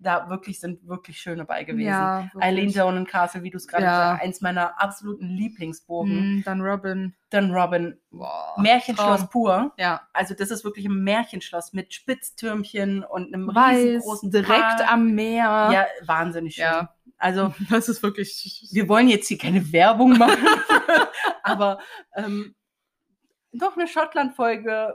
da wirklich sind wirklich schöne bei gewesen. ja, Eileen Donan Castle, wie du es gerade Ja. gesagt hast, eins meiner absoluten Lieblingsburgen. Mhm, dann Robin. Dann Robin, Boah, Märchenschloss Traum. pur. Ja, Also das ist wirklich ein Märchenschloss mit Spitztürmchen und einem weiß, riesengroßen direkt Park. am Meer. Ja, wahnsinnig schön. Ja. Also Das ist wirklich. wir wollen jetzt hier keine Werbung machen, aber ähm, doch eine Schottland-Folge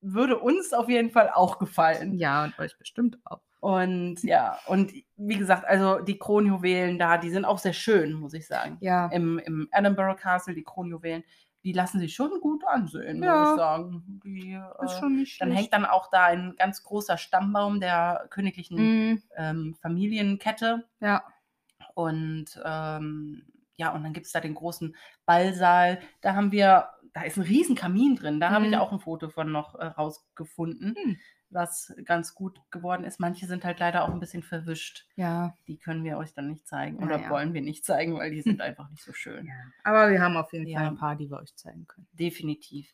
würde uns auf jeden Fall auch gefallen. Ja, und euch bestimmt auch. Und ja, und wie gesagt, also die Kronjuwelen da, die sind auch sehr schön, muss ich sagen. Ja. Im, im Edinburgh Castle, die Kronjuwelen, die lassen sich schon gut ansehen, Ja. muss ich sagen. Die, Ist äh, schon nicht dann schlecht. hängt dann auch da ein ganz großer Stammbaum der königlichen Mhm. ähm, Familienkette. Ja. Und ähm, ja, und dann gibt es da den großen Ballsaal. Da haben wir, da ist ein riesen Kamin drin. Da habe ich Mhm. auch ein Foto von noch äh, rausgefunden, Hm. was ganz gut geworden ist. Manche sind halt leider auch ein bisschen verwischt. Ja. Die können wir euch dann nicht zeigen oder Naja. wollen wir nicht zeigen, weil die sind einfach nicht so schön. Aber wir haben auf jeden Ja. Fall ein paar, die wir euch zeigen können. Definitiv.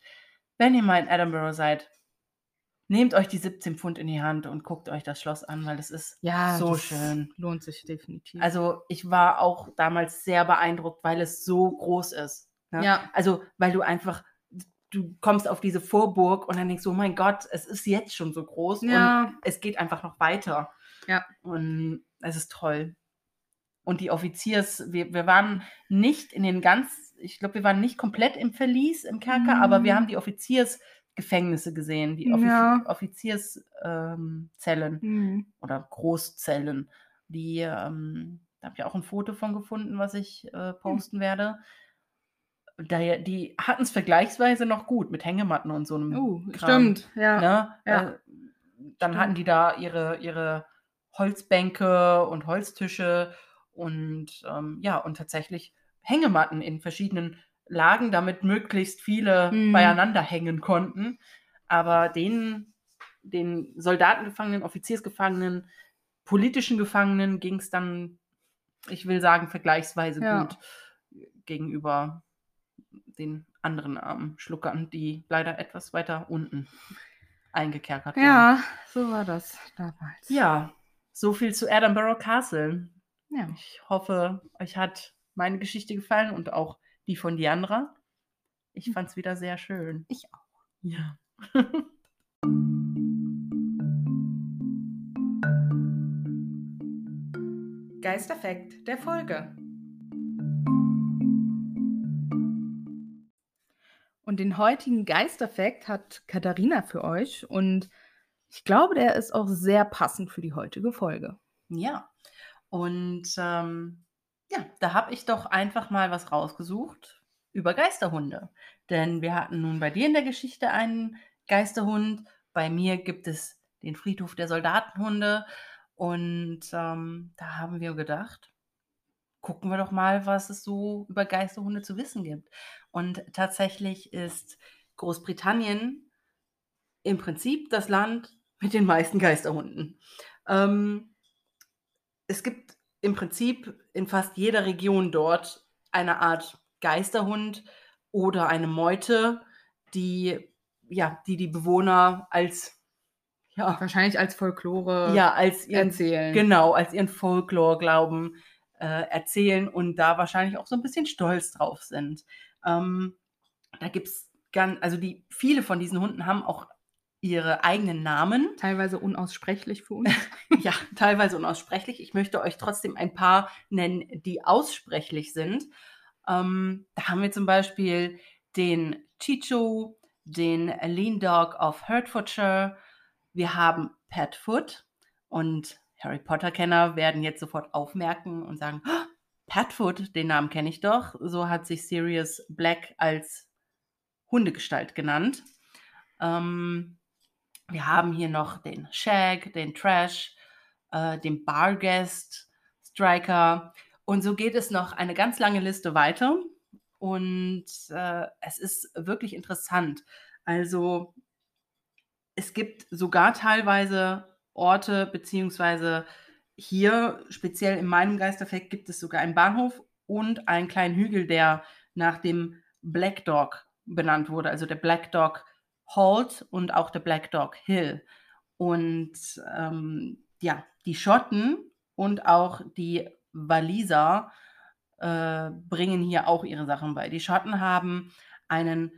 Wenn ihr mal in Edinburgh seid, nehmt euch die 17 Pfund in die Hand und guckt euch das Schloss an, weil das ist Ja, so das schön. Lohnt sich definitiv. Also ich war auch damals sehr beeindruckt, weil es so groß ist. ne? ja. Also weil du einfach, du kommst auf diese Vorburg und dann denkst du, oh mein Gott, es ist jetzt schon so groß und Ja. es geht einfach noch weiter. Ja. Und es ist toll. Und die Offiziers, wir, wir waren nicht in den ganz, ich glaube, wir waren nicht komplett im Verlies, im Kerker, aber wir Mhm. haben die Offiziersgefängnisse gesehen, die Offi Ja. Offizierszellen ähm, Mhm. oder Großzellen. Die, ähm, da habe ich auch ein Foto von gefunden, was ich Hm. äh, posten werde. Daher, die hatten es vergleichsweise noch gut mit Hängematten und so einem. Oh, Kram, stimmt. Ja. Ne? Ja. Äh, dann Stimmt. hatten die da ihre, ihre Holzbänke und Holztische und ähm, ja, und tatsächlich Hängematten in verschiedenen Lagen, damit möglichst viele Mhm. beieinander hängen konnten. Aber den, den Soldatengefangenen, Offiziersgefangenen, politischen Gefangenen ging es dann, ich will sagen, vergleichsweise Ja. gut gegenüber den anderen armen Schluckern, die leider etwas weiter unten eingekerkert wurden. Ja, so war das damals. Ja, so viel zu Edinburgh Castle. Ja. Ich hoffe, euch hat meine Geschichte gefallen und auch die von Diandra. Ich fand es wieder sehr schön. Ich auch. Ja. Geisterfekt der Folge. Und den heutigen Geisterfekt hat Katharina für euch und ich glaube, der ist auch sehr passend für die heutige Folge. Ja. Und ähm, ja, da habe ich doch einfach mal was rausgesucht über Geisterhunde. Denn wir hatten nun bei dir in der Geschichte einen Geisterhund. Bei mir gibt es den Friedhof der Soldatenhunde. Und ähm, da haben wir gedacht, gucken wir doch mal, was es so über Geisterhunde zu wissen gibt. Und tatsächlich ist Großbritannien im Prinzip das Land mit den meisten Geisterhunden. Ähm, es gibt im Prinzip in fast jeder Region dort eine Art Geisterhund oder eine Meute, die ja, die die Bewohner als ja, wahrscheinlich als Folklore ja, als ihren, erzählen. Genau, als ihren Folklore-Glauben äh, erzählen und da wahrscheinlich auch so ein bisschen stolz drauf sind. Ähm, da gibt es ganz, also die, viele von diesen Hunden haben auch ihre eigenen Namen. Teilweise unaussprechlich für uns. ja, teilweise unaussprechlich. Ich möchte euch trotzdem ein paar nennen, die aussprechlich sind. Ähm, da haben wir zum Beispiel den Chicho, den Lean Dog of Hertfordshire. Wir haben Petfoot und Harry Potter-Kenner werden jetzt sofort aufmerken und sagen, oh, Petfoot, den Namen kenne ich doch. So hat sich Sirius Black als Hundegestalt genannt. Ähm, wir haben hier noch den Shag, den Trash, äh, den Barguest, Striker. Und so geht es noch eine ganz lange Liste weiter. Und äh, es ist wirklich interessant. Also es gibt sogar teilweise Orte, beziehungsweise hier, speziell in meinem Geisterfekt, gibt es sogar einen Bahnhof und einen kleinen Hügel, der nach dem Black Dog benannt wurde, also der Black Dog Halt und auch der Black Dog Hill. Und ähm, ja, die Schotten und auch die Waliser äh, bringen hier auch ihre Sachen bei. Die Schotten haben einen,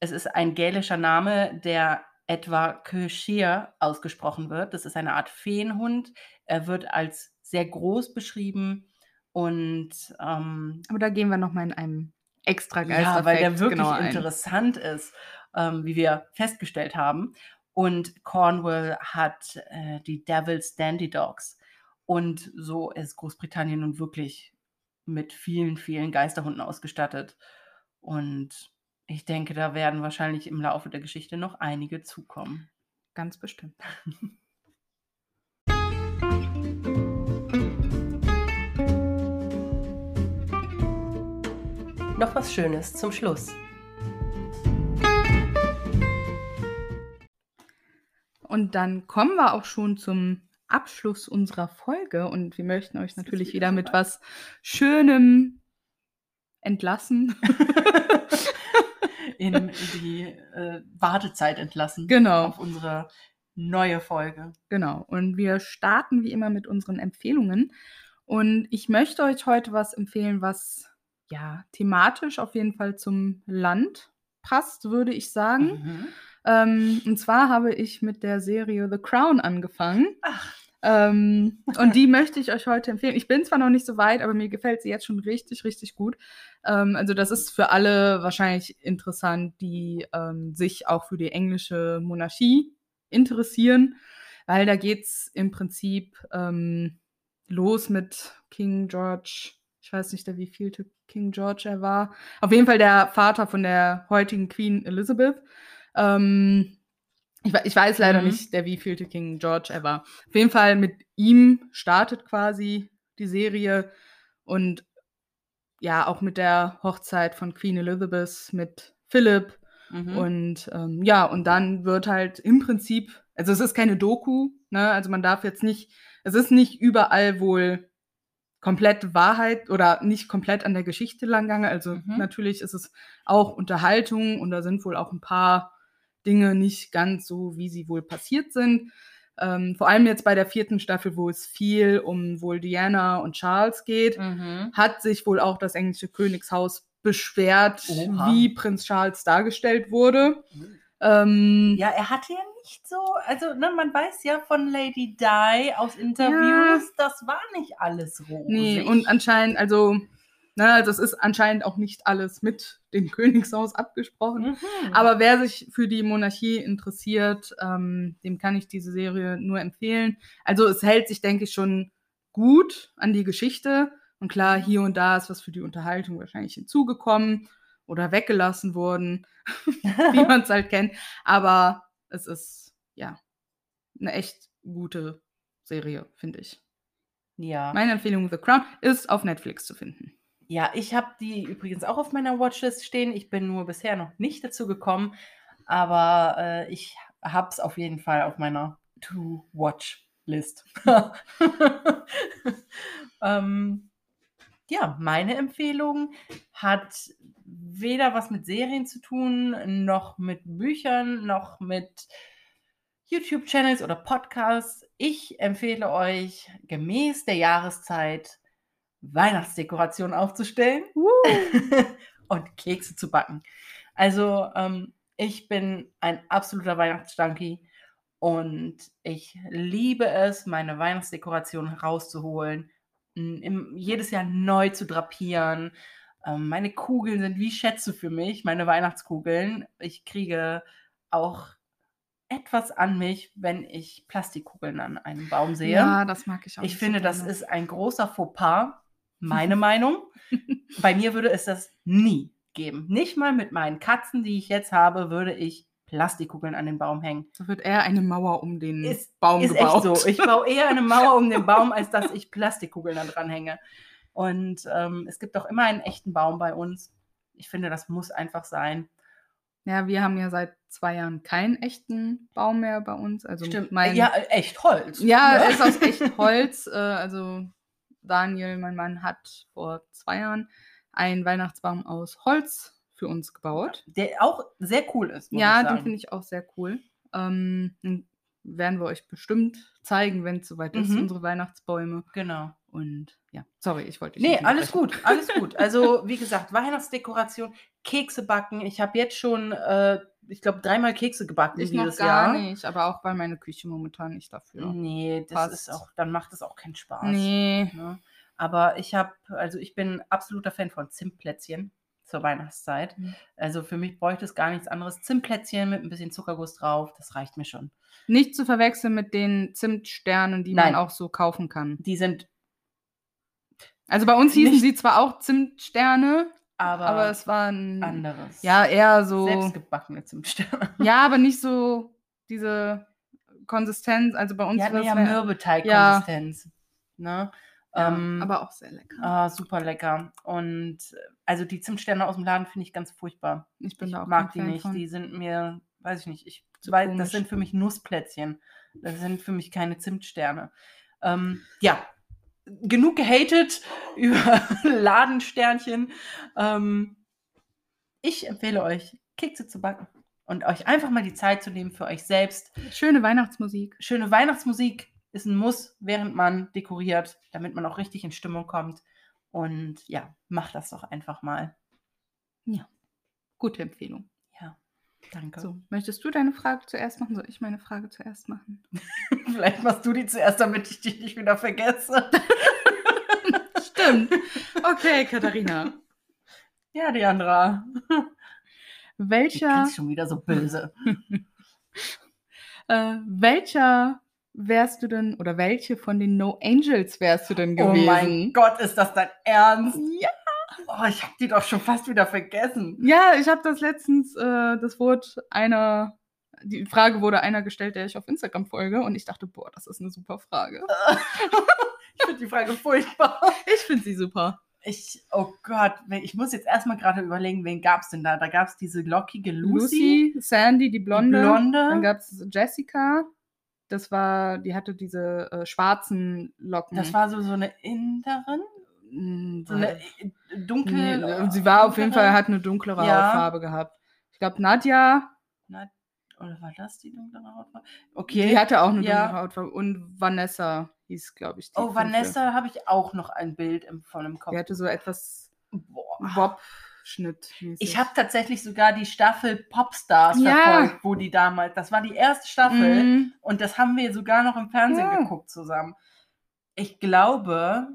es ist ein gälischer Name, der etwa Köshir ausgesprochen wird. Das ist eine Art Feenhund. Er wird als sehr groß beschrieben und ähm, aber da gehen wir noch mal in einem extra Geisterfakt ja, weil der wirklich interessant ist, ähm, wie wir festgestellt haben. Und Cornwall hat äh, die Devil's Dandy Dogs. Und so ist Großbritannien nun wirklich mit vielen, vielen Geisterhunden ausgestattet. Und ich denke, da werden wahrscheinlich im Laufe der Geschichte noch einige zukommen. Ganz bestimmt. noch was Schönes zum Schluss. Und dann kommen wir auch schon zum Abschluss unserer Folge und wir möchten euch natürlich wieder mit was Schönem entlassen. in die äh, Wartezeit entlassen. Genau. Auf unsere neue Folge. Genau. Und wir starten wie immer mit unseren Empfehlungen. Und ich möchte euch heute was empfehlen, was ja thematisch auf jeden Fall zum Land passt, würde ich sagen. Mhm. Ähm, und zwar habe ich mit der Serie The Crown angefangen. Ach. Ähm, und die möchte ich euch heute empfehlen. Ich bin zwar noch nicht so weit, aber mir gefällt sie jetzt schon richtig, richtig gut. Ähm, also das ist für alle wahrscheinlich interessant, die ähm, sich auch für die englische Monarchie interessieren, weil da geht es im Prinzip ähm, los mit King George. Ich weiß nicht, der wievielte King George er war. Auf jeden Fall der Vater von der heutigen Queen Elizabeth. Ähm, ich, ich, weiß leider mhm. nicht, der wievielte King George er war. Auf jeden Fall mit ihm startet quasi die Serie und ja, auch mit der Hochzeit von Queen Elizabeth mit Philip. Mhm. Und ähm, ja, und dann wird halt im Prinzip, also es ist keine Doku, ne? Also man darf jetzt nicht, es ist nicht überall wohl komplett Wahrheit oder nicht komplett an der Geschichte langgange. Also mhm. natürlich ist es auch Unterhaltung und da sind wohl auch ein paar Dinge nicht ganz so, wie sie wohl passiert sind. Ähm, vor allem jetzt bei der vierten Staffel, wo es viel um wohl Diana und Charles geht, mhm. hat sich wohl auch das englische Königshaus beschwert, Oha. wie Prinz Charles dargestellt wurde. Mhm. Ähm, ja, er hatte ja nicht so, also ne, man weiß ja von Lady Di aus Interviews, ja, das war nicht alles rosig. Nee, und anscheinend, also Ne, also es ist anscheinend auch nicht alles mit dem Königshaus abgesprochen. Mhm. Aber wer sich für die Monarchie interessiert, ähm, dem kann ich diese Serie nur empfehlen. Also es hält sich, denke ich, schon gut an die Geschichte. Und klar, hier und da ist was für die Unterhaltung wahrscheinlich hinzugekommen oder weggelassen worden, wie man es halt kennt. Aber es ist ja eine echt gute Serie, finde ich. Ja. Meine Empfehlung The Crown ist auf Netflix zu finden. Ja, ich habe die übrigens auch auf meiner Watchlist stehen. Ich bin nur bisher noch nicht dazu gekommen, aber äh, ich habe es auf jeden Fall auf meiner To-Watch-List. ähm, ja, meine Empfehlung hat weder was mit Serien zu tun, noch mit Büchern, noch mit YouTube-Channels oder Podcasts. Ich empfehle euch gemäß der Jahreszeit Weihnachtsdekoration aufzustellen und Kekse zu backen. Also ähm, ich bin ein absoluter Weihnachtsjunkie und ich liebe es, meine Weihnachtsdekoration rauszuholen, im, jedes Jahr neu zu drapieren. Ähm, meine Kugeln sind wie Schätze für mich, meine Weihnachtskugeln. Ich kriege auch etwas an mich, wenn ich Plastikkugeln an einem Baum sehe. Ja, das mag ich auch. Ich finde, das ist ein großer Fauxpas. Meine Meinung. Bei mir würde es das nie geben. Nicht mal mit meinen Katzen, die ich jetzt habe, würde ich Plastikkugeln an den Baum hängen. Da wird eher eine Mauer um den Ist- Baum Ist gebaut. echt so. Ich baue eher eine Mauer um den Baum, als dass ich Plastikkugeln da dran hänge. Und ähm, es gibt auch immer einen echten Baum bei uns. Ich finde, das muss einfach sein. Ja, wir haben ja seit zwei Jahren keinen echten Baum mehr bei uns. Also Stimmt. Mein, ja, echt Holz. ja, Ne? er ist aus echtem Holz. Äh, also Daniel, mein Mann, hat vor zwei Jahren einen Weihnachtsbaum aus Holz für uns gebaut. Der auch sehr cool ist. muss Ja, den finde ich auch sehr cool. Ähm, den werden wir euch bestimmt zeigen, wenn es soweit ist, Mhm. unsere Weihnachtsbäume. Genau. Und ja, sorry, ich wollte Nee, alles gut, alles gut. Also, wie gesagt, Weihnachtsdekoration, Kekse backen. Ich habe jetzt schon, äh, ich glaube, dreimal Kekse gebacken Ich noch dieses gar Jahr. nicht, aber auch weil meine Küche momentan nicht dafür. Nee, das passt. ist auch, dann macht es auch keinen Spaß. Nee. Ne? Aber ich habe, also ich bin absoluter Fan von Zimtplätzchen zur Weihnachtszeit. Mhm. Also für mich bräuchte es gar nichts anderes. Zimtplätzchen mit ein bisschen Zuckerguss drauf, das reicht mir schon. Nicht zu verwechseln mit den Zimtsternen, die Nein. man auch so kaufen kann. Die sind Also bei uns hießen Nicht- sie zwar auch Zimtsterne, aber, aber es waren anderes. ja eher so Selbstgebackene Zimtsterne. ja, aber nicht so diese Konsistenz. Also bei uns hatten war es ja Mürbeteig-Konsistenz. Ne? ja, ähm, aber auch sehr lecker. ah, super lecker. Und also die Zimtsterne aus dem Laden finde ich ganz furchtbar. ich bin Ich da auch mag die Fan nicht. von. Die sind mir, weiß ich nicht, ich Zu weiß, das sind für mich Nussplätzchen. Das sind für mich keine Zimtsterne. Ähm, ja, genug gehatet über Ladensternchen. Ähm, ich empfehle euch, Kekse zu backen und euch einfach mal die Zeit zu nehmen für euch selbst. Schöne Weihnachtsmusik. Schöne Weihnachtsmusik ist ein Muss, während man dekoriert, damit man auch richtig in Stimmung kommt. Und ja, macht das doch einfach mal. Gute Empfehlung. Ja, danke. So, möchtest du deine Frage zuerst machen? Soll ich meine Frage zuerst machen? Vielleicht machst du die zuerst, damit ich dich nicht wieder vergesse. Stimmt. Okay, Katharina. Ja, Diandra. Die Welcher, klingt schon wieder so böse. äh, welcher wärst du denn oder welche von den No Angels wärst du denn Oh gewesen? mein Gott, ist das dein Ernst? Ja. Oh, ich hab die doch schon fast wieder vergessen. Ja, ich habe das letztens, äh, das wurde einer, die Frage wurde einer gestellt, der ich auf Instagram folge und ich dachte, boah, das ist eine super Frage. Finde die Frage furchtbar. Ich finde sie super. Ich, oh Gott, ich muss jetzt erstmal gerade überlegen, wen gab es denn da? Da gab es diese lockige Lucy, Lucy, Sandy, die Blonde. die Blonde. Dann gab es Jessica. Das war, die hatte diese äh, schwarzen Locken. das war so, so eine Inderin, so eine äh, dunkle. nee, sie war auf jeden Fall, hat eine dunklere Ja. Hautfarbe gehabt. Ich glaube, Nadja, Na, oder war das die dunklere Hautfarbe? Okay. die hatte auch eine ja. dunklere Hautfarbe. Und Vanessa hieß, glaube ich. Oh. Vanessa habe ich auch noch ein Bild im, von dem Kopf. Die hatte so etwas. Bob-Schnitt. Ich habe tatsächlich sogar die Staffel Popstars Ja. verfolgt, wo die damals, das war die erste Staffel Mhm. und das haben wir sogar noch im Fernsehen Ja. geguckt zusammen. Ich glaube,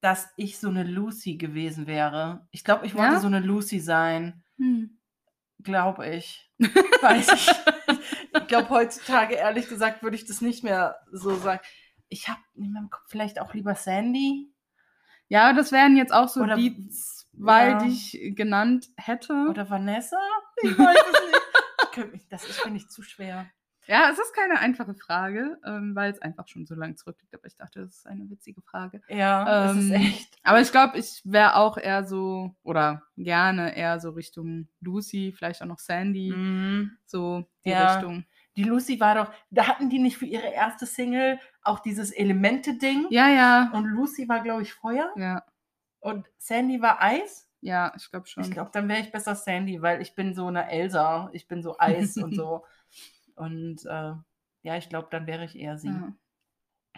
dass ich so eine Lucy gewesen wäre. Ich glaube, ich wollte Ja? so eine Lucy sein. Hm. Glaube ich. Weiß ich. Ich glaube, heutzutage, ehrlich gesagt, würde ich das nicht mehr so sagen. Ich habe in meinem Kopf vielleicht auch lieber Sandy. Ja, das wären jetzt auch so Oder- die zwei, ja. die ich genannt hätte. Oder Vanessa? Ich weiß es nicht. Das ist, finde ich, zu schwer. Ja, es ist keine einfache Frage, ähm, weil es einfach schon so lange zurückliegt. Aber ich dachte, das ist eine witzige Frage. Ja, das ist Ähm, echt. Aber ich glaube, ich wäre auch eher so, oder gerne eher so Richtung Lucy, vielleicht auch noch Sandy, Mhm. so die Ja. Richtung. Die Lucy war doch, da hatten die nicht für ihre erste Single auch dieses Elemente-Ding. Ja, ja. Und Lucy war, glaube ich, Feuer. Ja, Und Sandy war Eis. ja, ich glaube schon. Ich glaube, dann wäre ich besser Sandy, weil ich bin so eine Elsa. Ich bin so Eis und so. Und äh, ja, ich glaube, dann wäre ich eher sie. ja.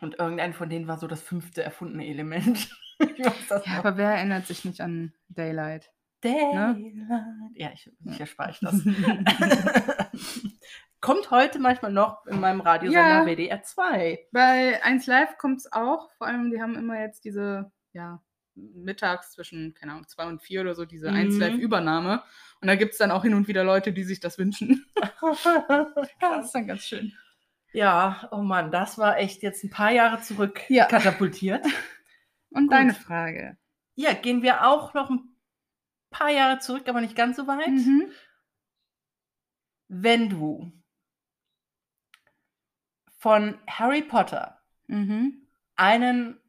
Und irgendein von denen war so das fünfte erfundene Element. ja, aber wer erinnert sich nicht an Daylight? Daylight. Ja, ich, ich erspare ich das. Kommt heute manchmal noch in meinem Radiosender Ja. WDR 2. Bei 1 Live kommt es auch, vor allem, die haben immer jetzt diese, ja, mittags zwischen, keine Ahnung, 2 und 4 oder so, diese Mhm. 1 Live-Übernahme. Und da gibt es dann auch hin und wieder Leute, die sich das wünschen. Das ist dann ganz schön. Ja, oh Mann, das war echt jetzt ein paar Jahre zurück Ja. katapultiert. Und Gut. deine Frage? Ja, gehen wir auch noch ein paar Jahre zurück, aber nicht ganz so weit. Mhm. Wenn du von Harry Potter Mhm. einen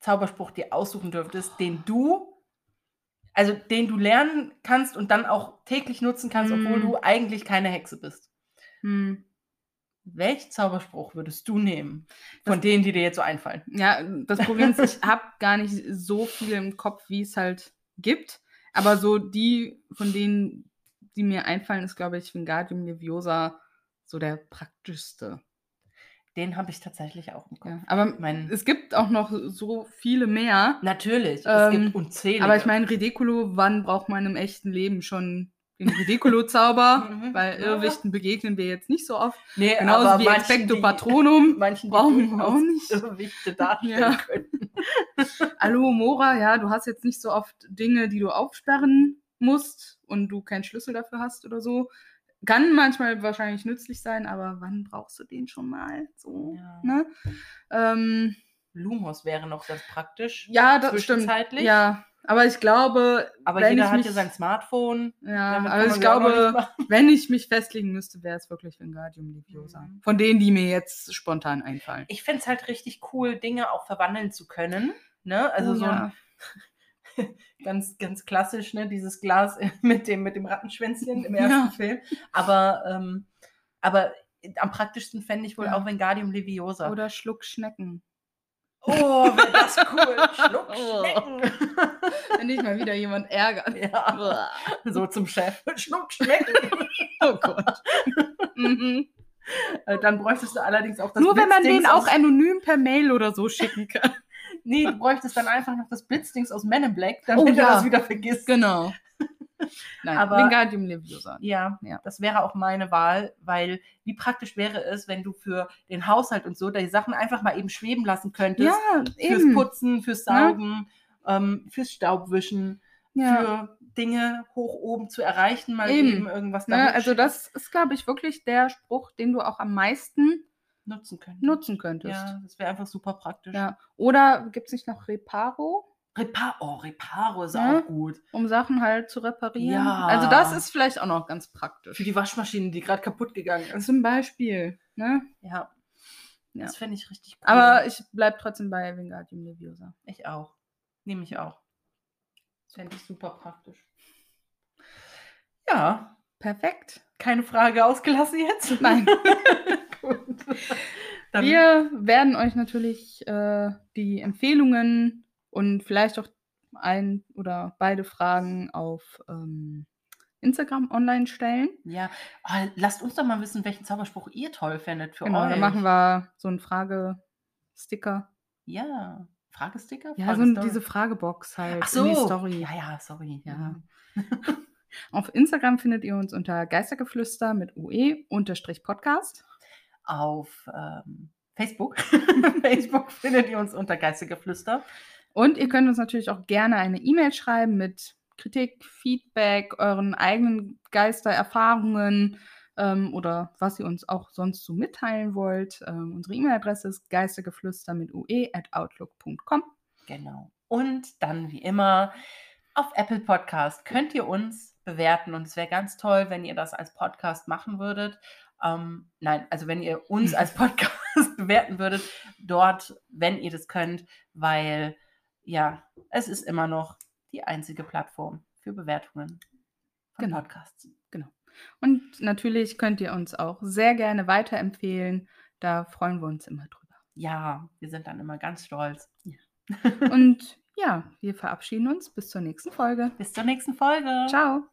Zauberspruch dir aussuchen dürftest, den du, also den du lernen kannst und dann auch täglich nutzen kannst, obwohl Mm. du eigentlich keine Hexe bist. Hm. Welchen Zauberspruch würdest du nehmen? Von denen, die dir jetzt so einfallen. Ja, das Problem ist, ich habe gar nicht so viel im Kopf, wie es halt gibt. Aber so die, von denen, die mir einfallen, ist, glaube ich, Wingardium Leviosa so der praktischste. Den habe ich tatsächlich auch im Kopf. Ja, aber Mein- es gibt auch noch so viele mehr. Natürlich, es Ähm, gibt unzählige. Aber ich meine, Ridicolo, wann braucht man im echten Leben schon den Ridicolo-Zauber? Mhm. Weil. Irrwichten begegnen wir jetzt nicht so oft. nee, Genauso aber wie manchen, Expecto Patronum. Manchen, brauchen wir auch nicht. Irrwichte darstellen Ja. können. Hallo Mora, ja, du hast jetzt nicht so oft Dinge, die du aufsperren musst und du keinen Schlüssel dafür hast oder so. Kann manchmal wahrscheinlich nützlich sein, aber wann brauchst du den schon mal? So, Ja. ne? Ähm, Lumos wäre noch ganz praktisch. ja, das stimmt. Ja, aber ich glaube, Aber wenn jeder ich hat mich, ja sein Smartphone. ja, aber kann ich glaube, wenn ich mich festlegen müsste, wäre es wirklich Wingardium Leviosa. Mhm. Von denen, die mir jetzt spontan einfallen. Ich finde es halt richtig cool, Dinge auch verwandeln zu können. Ne? Also Oh so ja. ein, ganz, ganz klassisch, ne? dieses Glas mit dem, mit dem Rattenschwänzchen im Ja. ersten Film. Aber, ähm, aber am praktischsten fände ich wohl Ja. auch Wingardium Leviosa. Oder Schluckschnecken. oh, wäre das cool. Schluck, Oh. Wenn dich mal wieder jemand ärgert. ja, so zum Chef. Schluck, Schnecken. Oh Gott. mhm. Äh, Dann bräuchtest du allerdings auch das Nur wenn man den auch anonym per Mail oder so schicken kann. Nee, du bräuchtest dann einfach noch das Blitzdings aus Men in Black, damit Oh, du ja. das wieder vergisst. Genau. Nein, Aber- Wingardium Leviosa. Ja, Ja. das wäre auch meine Wahl, weil wie praktisch wäre es, wenn du für den Haushalt und so die Sachen einfach mal eben schweben lassen könntest. Ja, fürs eben. Putzen, fürs Saugen, ähm, fürs Staubwischen, Ja. für Dinge hoch oben zu erreichen, mal Eben. eben, irgendwas Ne, damit also das ist, glaube ich, wirklich der Spruch, den du auch am meisten nutzen können. nutzen könntest. Ja, das wäre einfach super praktisch. Ja. Oder gibt es nicht noch Reparo, Repar oh, Reparo ist Ja. auch gut. um Sachen halt zu reparieren? Ja. Also das ist vielleicht auch noch ganz praktisch. Für die Waschmaschine, die gerade kaputt gegangen ist. Zum Beispiel. Ne? Ja. Ja. Das fände ich richtig cool. Aber ich bleibe trotzdem bei Wingardium Leviosa. Ich auch. Nehme ich auch. Das fände ich super praktisch. Ja, Perfekt. Keine Frage ausgelassen jetzt? Nein. Gut. Dann, Wir werden euch natürlich äh, die Empfehlungen und vielleicht auch ein oder beide Fragen auf ähm, Instagram online stellen. ja, oh, lasst uns doch mal wissen, welchen Zauberspruch ihr toll fändet für genau, euch. dann machen wir so einen Fragesticker. Ja, Fragesticker? Ja, so ein, diese Fragebox halt Ach so. in die Story. Ja, ja, sorry. Ja. Auf Instagram findet ihr uns unter Geistergeflüster mit UE unterstrich Podcast. Auf ähm, Facebook. Facebook findet ihr uns unter Geistegeflüster. Und ihr könnt uns natürlich auch gerne eine E-Mail schreiben mit Kritik, Feedback, euren eigenen Geistererfahrungen ähm, oder was ihr uns auch sonst so mitteilen wollt. Ähm, unsere E-Mail-Adresse ist geistergeflüster mit ue at outlook.com. Genau. Und dann wie immer auf Apple Podcast könnt ihr uns bewerten und es wäre ganz toll, wenn ihr das als Podcast machen würdet. Ähm, nein, also wenn ihr uns als Podcast bewerten würdet, dort, wenn ihr das könnt, weil ja, es ist immer noch die einzige Plattform für Bewertungen von Genau. Podcasts. Und natürlich könnt ihr uns auch sehr gerne weiterempfehlen. Da freuen wir uns immer drüber. Ja, wir sind dann immer ganz stolz. Und ja, wir verabschieden uns bis zur nächsten Folge. Bis zur nächsten Folge. Ciao.